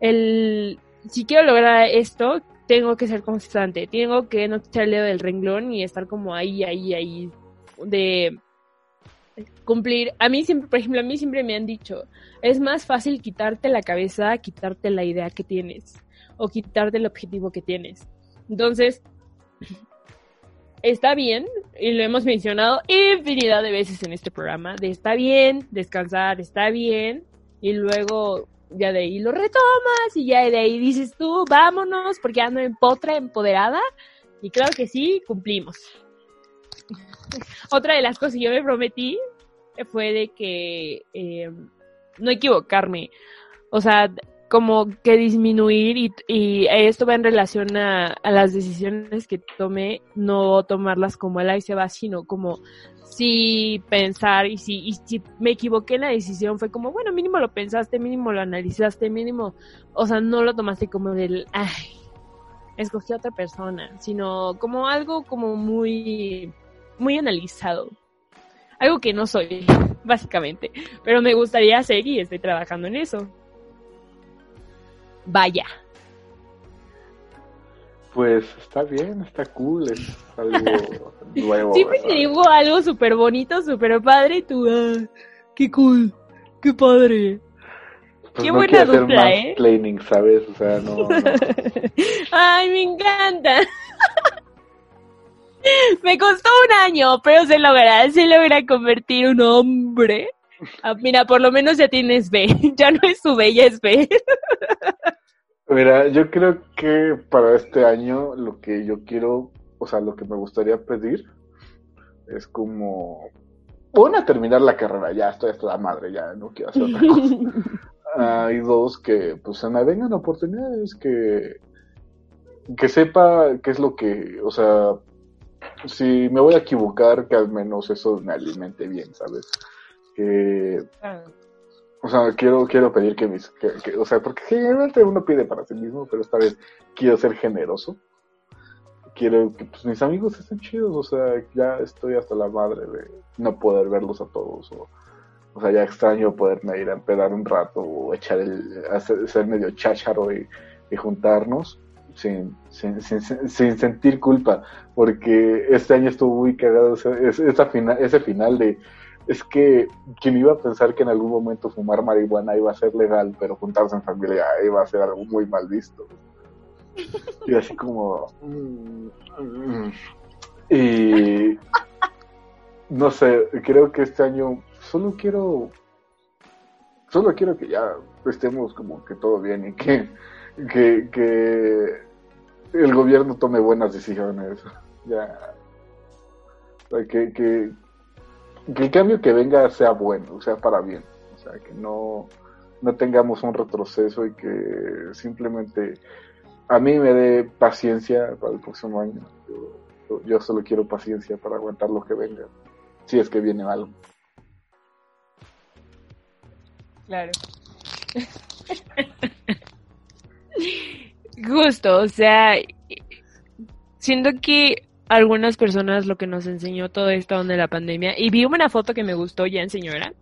[SPEAKER 2] el, si quiero lograr esto, tengo que ser constante, tengo que no echarle del renglón y estar como ahí, ahí, ahí, de cumplir. A mí siempre, por ejemplo, a mí siempre me han dicho, es más fácil quitarte la cabeza, quitarte la idea que tienes o quitarte el objetivo que tienes. Entonces, está bien, y lo hemos mencionado infinidad de veces en este programa, está bien, descansar, está bien, y luego ya de ahí lo retomas y ya de ahí dices tú, vámonos, porque ando en potra, empoderada. Y claro que sí, cumplimos. Otra de las cosas que yo me prometí fue de que eh, no equivocarme. O sea, como que disminuir y, y esto va en relación a, a, las decisiones que tome, no tomarlas como el ahí se va, sino como si pensar y si, y si me equivoqué en la decisión fue como, bueno, mínimo lo pensaste, mínimo lo analizaste, mínimo, o sea, no lo tomaste como del, ay, escogí a otra persona, sino como algo como muy, muy analizado. Algo que no soy, básicamente, pero me gustaría hacer y estoy trabajando en eso. Vaya.
[SPEAKER 3] Pues está bien, está cool, es algo nuevo.
[SPEAKER 2] Siempre te digo algo súper bonito, súper padre y tú, ah, qué cool, qué padre.
[SPEAKER 3] Pues
[SPEAKER 2] qué
[SPEAKER 3] no
[SPEAKER 2] buena
[SPEAKER 3] hacer
[SPEAKER 2] dupla, ¿eh?
[SPEAKER 3] planning, ¿sabes? O sea, no, no.
[SPEAKER 2] Ay, me encanta. Me costó un año, pero se logra, se logra convertir un hombre. Ah, mira, por lo menos ya tienes B. Ya no es su B, ya es B.
[SPEAKER 3] Mira, yo creo que para este año lo que yo quiero, o sea, lo que me gustaría pedir es como, una, terminar la carrera, ya estoy hasta la madre, ya no quiero hacer otra cosa. Ah, y dos, que pues se me vengan oportunidades, que, que sepa qué es lo que, o sea, si me voy a equivocar, que al menos eso me alimente bien, ¿sabes? Que, o sea, quiero, quiero pedir que mis, o sea, porque generalmente uno pide para sí mismo, pero esta vez quiero ser generoso. Quiero que pues, mis amigos estén chidos, o sea, ya estoy hasta la madre de no poder verlos a todos, o, o sea, ya extraño poderme ir a empedar un rato, o echar el, hacer, ser medio chácharo y, juntarnos sin, sin, sin, sin- sentir culpa, porque este año estuvo muy cagado ese, ese- esa fina- ese final de es que quien iba a pensar que en algún momento fumar marihuana iba a ser legal, pero juntarse en familia iba a ser algo muy mal visto. Y así como... mm, mm. Y... No sé, creo que este año solo quiero... Solo quiero que ya estemos como que todo bien y que, que, que el gobierno tome buenas decisiones. Ya... Que, que, que el cambio que venga sea bueno, sea para bien. O sea, que no, no tengamos un retroceso y que simplemente a mí me dé paciencia para el próximo año. Yo, yo solo quiero paciencia para aguantar lo que venga, si es que viene algo.
[SPEAKER 2] Claro. Justo, o sea, siento que algunas personas lo que nos enseñó todo esto de la pandemia, y vi una foto que me gustó ya en señora,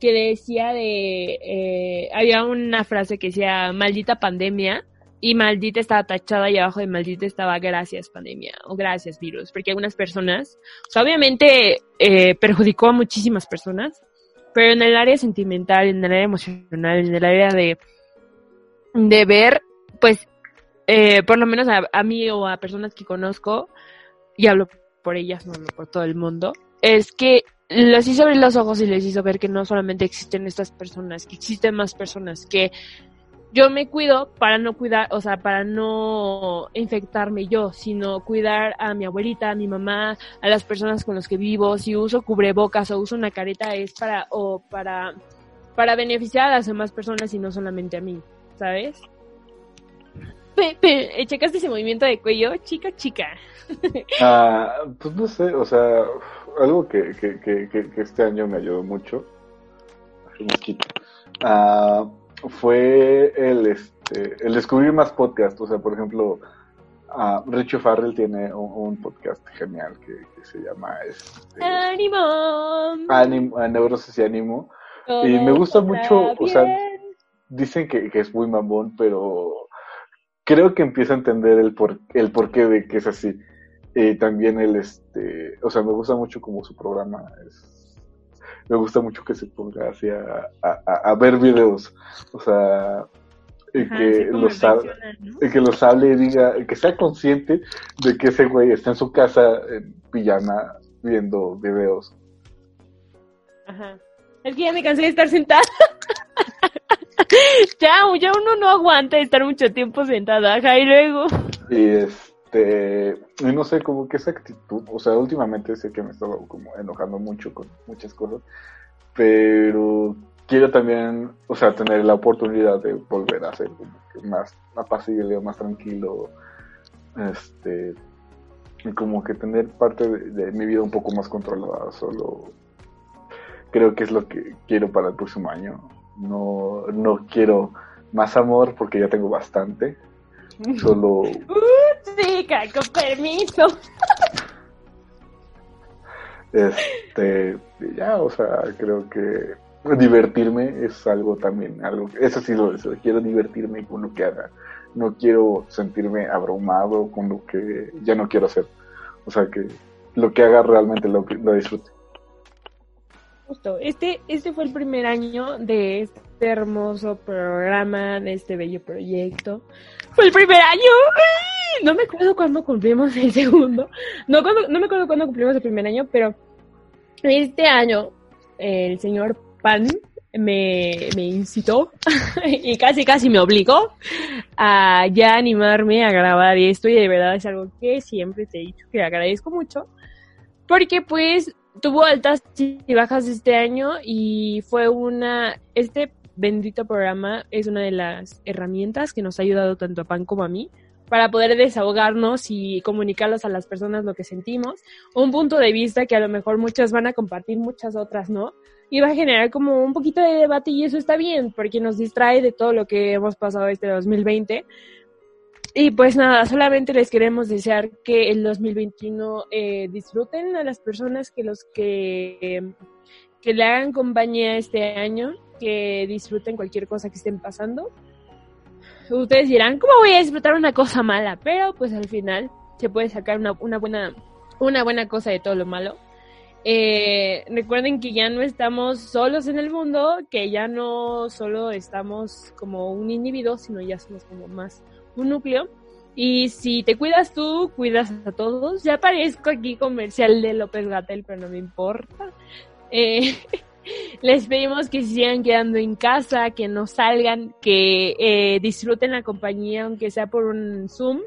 [SPEAKER 2] que decía de, eh, había una frase que decía, maldita pandemia, y maldita estaba tachada y abajo de maldita estaba gracias pandemia, o gracias virus, porque algunas personas, o sea, obviamente eh, perjudicó a muchísimas personas, pero en el área sentimental, en el área emocional, en el área de, de ver, pues, eh, por lo menos a, a mí o a personas que conozco, y hablo por ellas, no hablo por todo el mundo, es que les hizo abrir los ojos y les hizo ver que no solamente existen estas personas, que existen más personas, que yo me cuido para no cuidar, o sea, para no infectarme yo, sino cuidar a mi abuelita, a mi mamá, a las personas con las que vivo. Si uso cubrebocas o uso una careta es para, o para, para beneficiar a las demás personas y no solamente a mí, ¿sabes? ¿Checaste ese movimiento de cuello? Chica, chica.
[SPEAKER 3] Ah, pues no sé, o sea, algo que, que, que, que este año me ayudó mucho, ah, fue el, este, el descubrir más podcasts, o sea, por ejemplo, uh, Richie Farrell tiene un, podcast genial que, se llama este,
[SPEAKER 2] Ánimo.
[SPEAKER 3] Ánimo, Neurosis y Ánimo. y me gusta mucho, o sea, dicen que, que, es muy mamón, pero creo que empiezo a entender el, por, el porqué de que es así. Y también el, este, o sea, me gusta mucho como su programa es, me gusta mucho que se ponga así a, a, ver videos, o sea, y que, los hable, y que los hable y diga, que sea consciente de que ese güey está en su casa en pijama viendo videos.
[SPEAKER 2] Ajá. Es que ya me cansé de estar sentada. ya, ya uno no aguanta estar mucho tiempo sentada, ajá, y luego.
[SPEAKER 3] Y este, no sé, como que esa actitud, o sea, últimamente sé que me estaba como enojando mucho con muchas cosas, pero quiero también, o sea, tener la oportunidad de volver a ser más apacible, más tranquilo, este, y como que tener parte de mi vida un poco más controlada, solo creo que es lo que quiero para el próximo año no, no quiero más amor porque ya tengo bastante. Solo.
[SPEAKER 2] Uh, chica, con permiso.
[SPEAKER 3] Este, ya, o sea, creo que divertirme es algo también, algo, eso sí lo deseo, quiero divertirme con lo que haga, no quiero sentirme abrumado con lo que ya no quiero hacer, o sea, que lo que haga realmente lo, lo disfrute.
[SPEAKER 2] Justo, este, este fue el primer año de este hermoso programa, de este bello proyecto. Fue el primer año. No me acuerdo cuándo cumplimos el segundo. No, no me acuerdo cuándo cumplimos el primer año, pero este año el señor Pan me, me incitó y casi casi me obligó a ya animarme a grabar esto y de verdad es algo que siempre te he dicho que agradezco mucho porque pues tuvo altas y bajas este año y fue una, este bendito programa es una de las herramientas que nos ha ayudado tanto a Pan como a mí para poder desahogarnos y comunicarlos a las personas lo que sentimos, un punto de vista que a lo mejor muchas van a compartir, muchas otras no, y va a generar como un poquito de debate y eso está bien, porque nos distrae de todo lo que hemos pasado este 2020 y pues nada, solamente les queremos desear que el 2021 eh, disfruten a las personas que los que, que le hagan compañía este año, que disfruten cualquier cosa que estén pasando. Ustedes dirán, ¿cómo voy a disfrutar una cosa mala? Pero pues al final se puede sacar una, una buena, una buena cosa de todo lo malo. Eh, recuerden que ya no estamos solos en el mundo, que ya no solo estamos como un individuo, sino ya somos como más un núcleo. Y si te cuidas tú, cuidas a todos. Ya aparezco aquí comercial de López Gatel, pero no me importa. Eh, les pedimos que sigan quedando en casa, que no salgan, que eh, disfruten la compañía, aunque sea por un Zoom,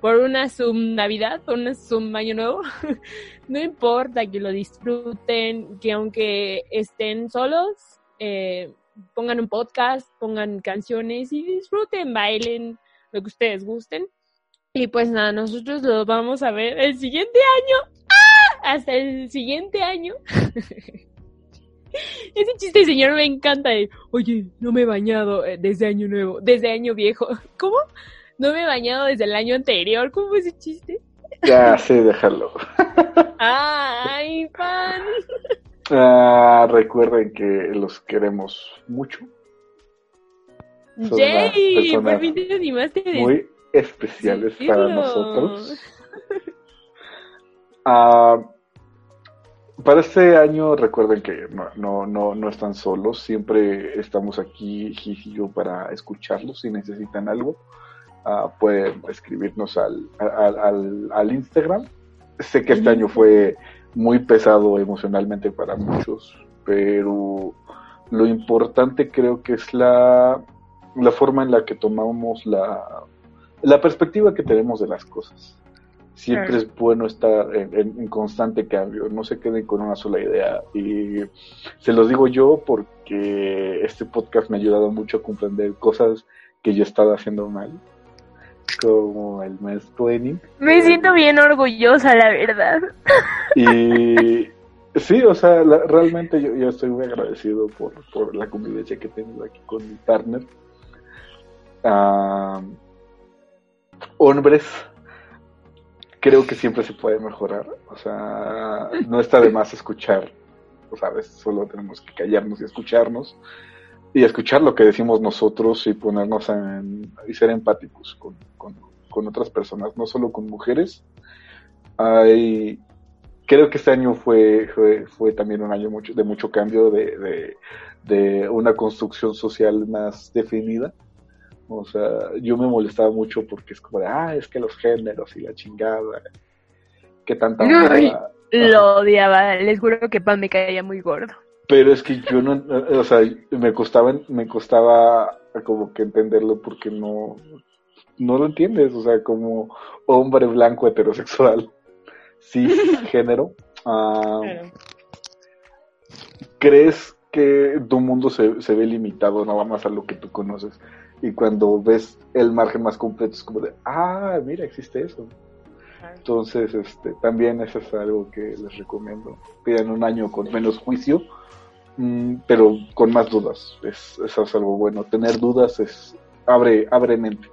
[SPEAKER 2] por una Zoom Navidad, por una Zoom Año Nuevo. no importa que lo disfruten, que aunque estén solos, eh, pongan un podcast, pongan canciones y disfruten, bailen, lo que ustedes gusten. Y pues nada, nosotros lo vamos a ver el siguiente año. ¡Ah! Hasta el siguiente año. Ese chiste, señor, me encanta. Oye, no me he bañado eh, desde año nuevo, desde año viejo. ¿Cómo? No me he bañado desde el año anterior. ¿Cómo fue ese chiste?
[SPEAKER 3] Ya, sí, déjalo.
[SPEAKER 2] Ay, pan.
[SPEAKER 3] Ah, recuerden que los queremos mucho.
[SPEAKER 2] Jay, por fin te animaste
[SPEAKER 3] muy especiales para nosotros. Ah, para este año recuerden que no, no, no, están solos, siempre estamos aquí Gigio para escucharlos si necesitan algo. Uh, pueden escribirnos al, al, al, Instagram. Sé que este año fue muy pesado emocionalmente para muchos, pero lo importante creo que es la la forma en la que tomamos la, la perspectiva que tenemos de las cosas. Siempre es bueno estar en, constante cambio, no se queden con una sola idea. Y se los digo yo porque este podcast me ha ayudado mucho a comprender cosas que yo estaba haciendo mal. como el mansplaining.
[SPEAKER 2] Me siento bien orgullosa, la verdad.
[SPEAKER 3] Y sí, o sea, la- realmente yo, yo estoy muy agradecido por, por la convivencia que tengo aquí con mi partner. Ah, hombres, creo que siempre se puede mejorar. O sea, no está de más escuchar. O a veces solo tenemos que callarnos y escucharnos. Y escuchar lo que decimos nosotros y ponernos en, y ser empáticos con, con, con otras personas, no solo con mujeres. Hay, creo que este año fue, fue, fue también un año mucho, de mucho cambio, de, de, de una construcción social más definida. O sea, yo me molestaba mucho porque es como de, ah, es que los géneros y la chingada, que tanta mamada.
[SPEAKER 2] Lo odiaba, les juro que Pan me caía muy gordo.
[SPEAKER 3] Pero es que yo no, o sea, me costaba, me costaba como que entenderlo porque no, no lo entiendes, o sea, como hombre blanco heterosexual, cisgénero, ah, crees que tu mundo se, se ve limitado nada más a lo que tú conoces. Y cuando ves el margen más completo es como de, ah, mira, existe eso. Entonces, este, también eso es algo que les recomiendo. Pidan un año con menos juicio, mm, pero con más dudas. Es, eso es algo bueno. Tener dudas es abre, abre mente.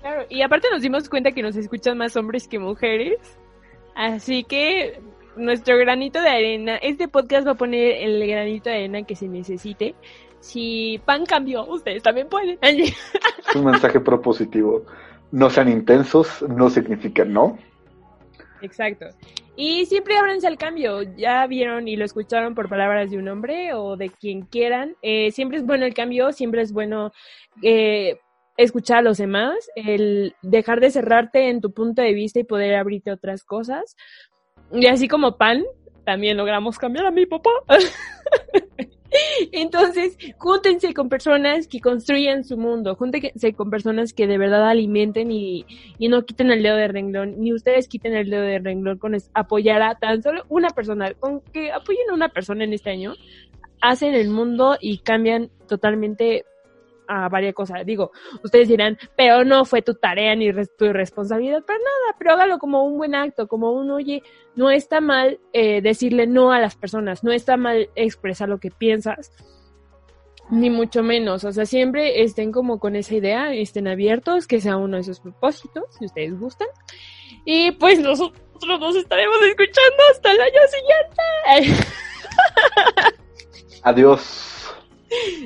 [SPEAKER 2] Claro, y aparte nos dimos cuenta que nos escuchan más hombres que mujeres. Así que nuestro granito de arena, este podcast va a poner el granito de arena que se necesite. Si Pan cambió, ustedes también pueden.
[SPEAKER 3] Es un mensaje propositivo. No sean intensos, no significa no.
[SPEAKER 2] Exacto. Y siempre ábranse al cambio. Ya vieron y lo escucharon por palabras de un hombre o de quien quieran. Eh, siempre es bueno el cambio, siempre es bueno eh, escuchar a los demás, el dejar de cerrarte en tu punto de vista y poder abrirte otras cosas. Y así como Pan, también logramos cambiar a mi papá. Entonces, júntense con personas que construyan su mundo, júntense con personas que de verdad alimenten y, y no quiten el dedo de renglón, ni ustedes quiten el dedo de renglón con apoyar a tan solo una persona, con que apoyen a una persona en este año, hacen el mundo y cambian totalmente a varias cosas. Digo, ustedes dirán, pero no fue tu tarea ni tu responsabilidad, para nada, pero hágalo como un buen acto, como un, oye, no está mal eh, decirle no a las personas, no está mal expresar lo que piensas, ni mucho menos. O sea, siempre estén como con esa idea, estén abiertos, que sea uno de sus propósitos, si ustedes gustan. Y pues nosotros nos estaremos escuchando hasta el año siguiente.
[SPEAKER 3] Adiós.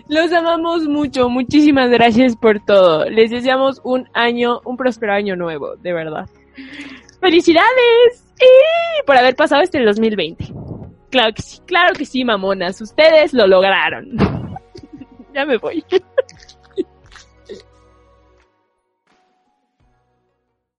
[SPEAKER 2] Los amamos mucho, muchísimas gracias por todo. Les deseamos un año, un próspero año nuevo, de verdad. ¡Felicidades! Y por haber pasado este 2020. Claro que sí, claro que sí, mamonas. Ustedes lo lograron. ya me voy.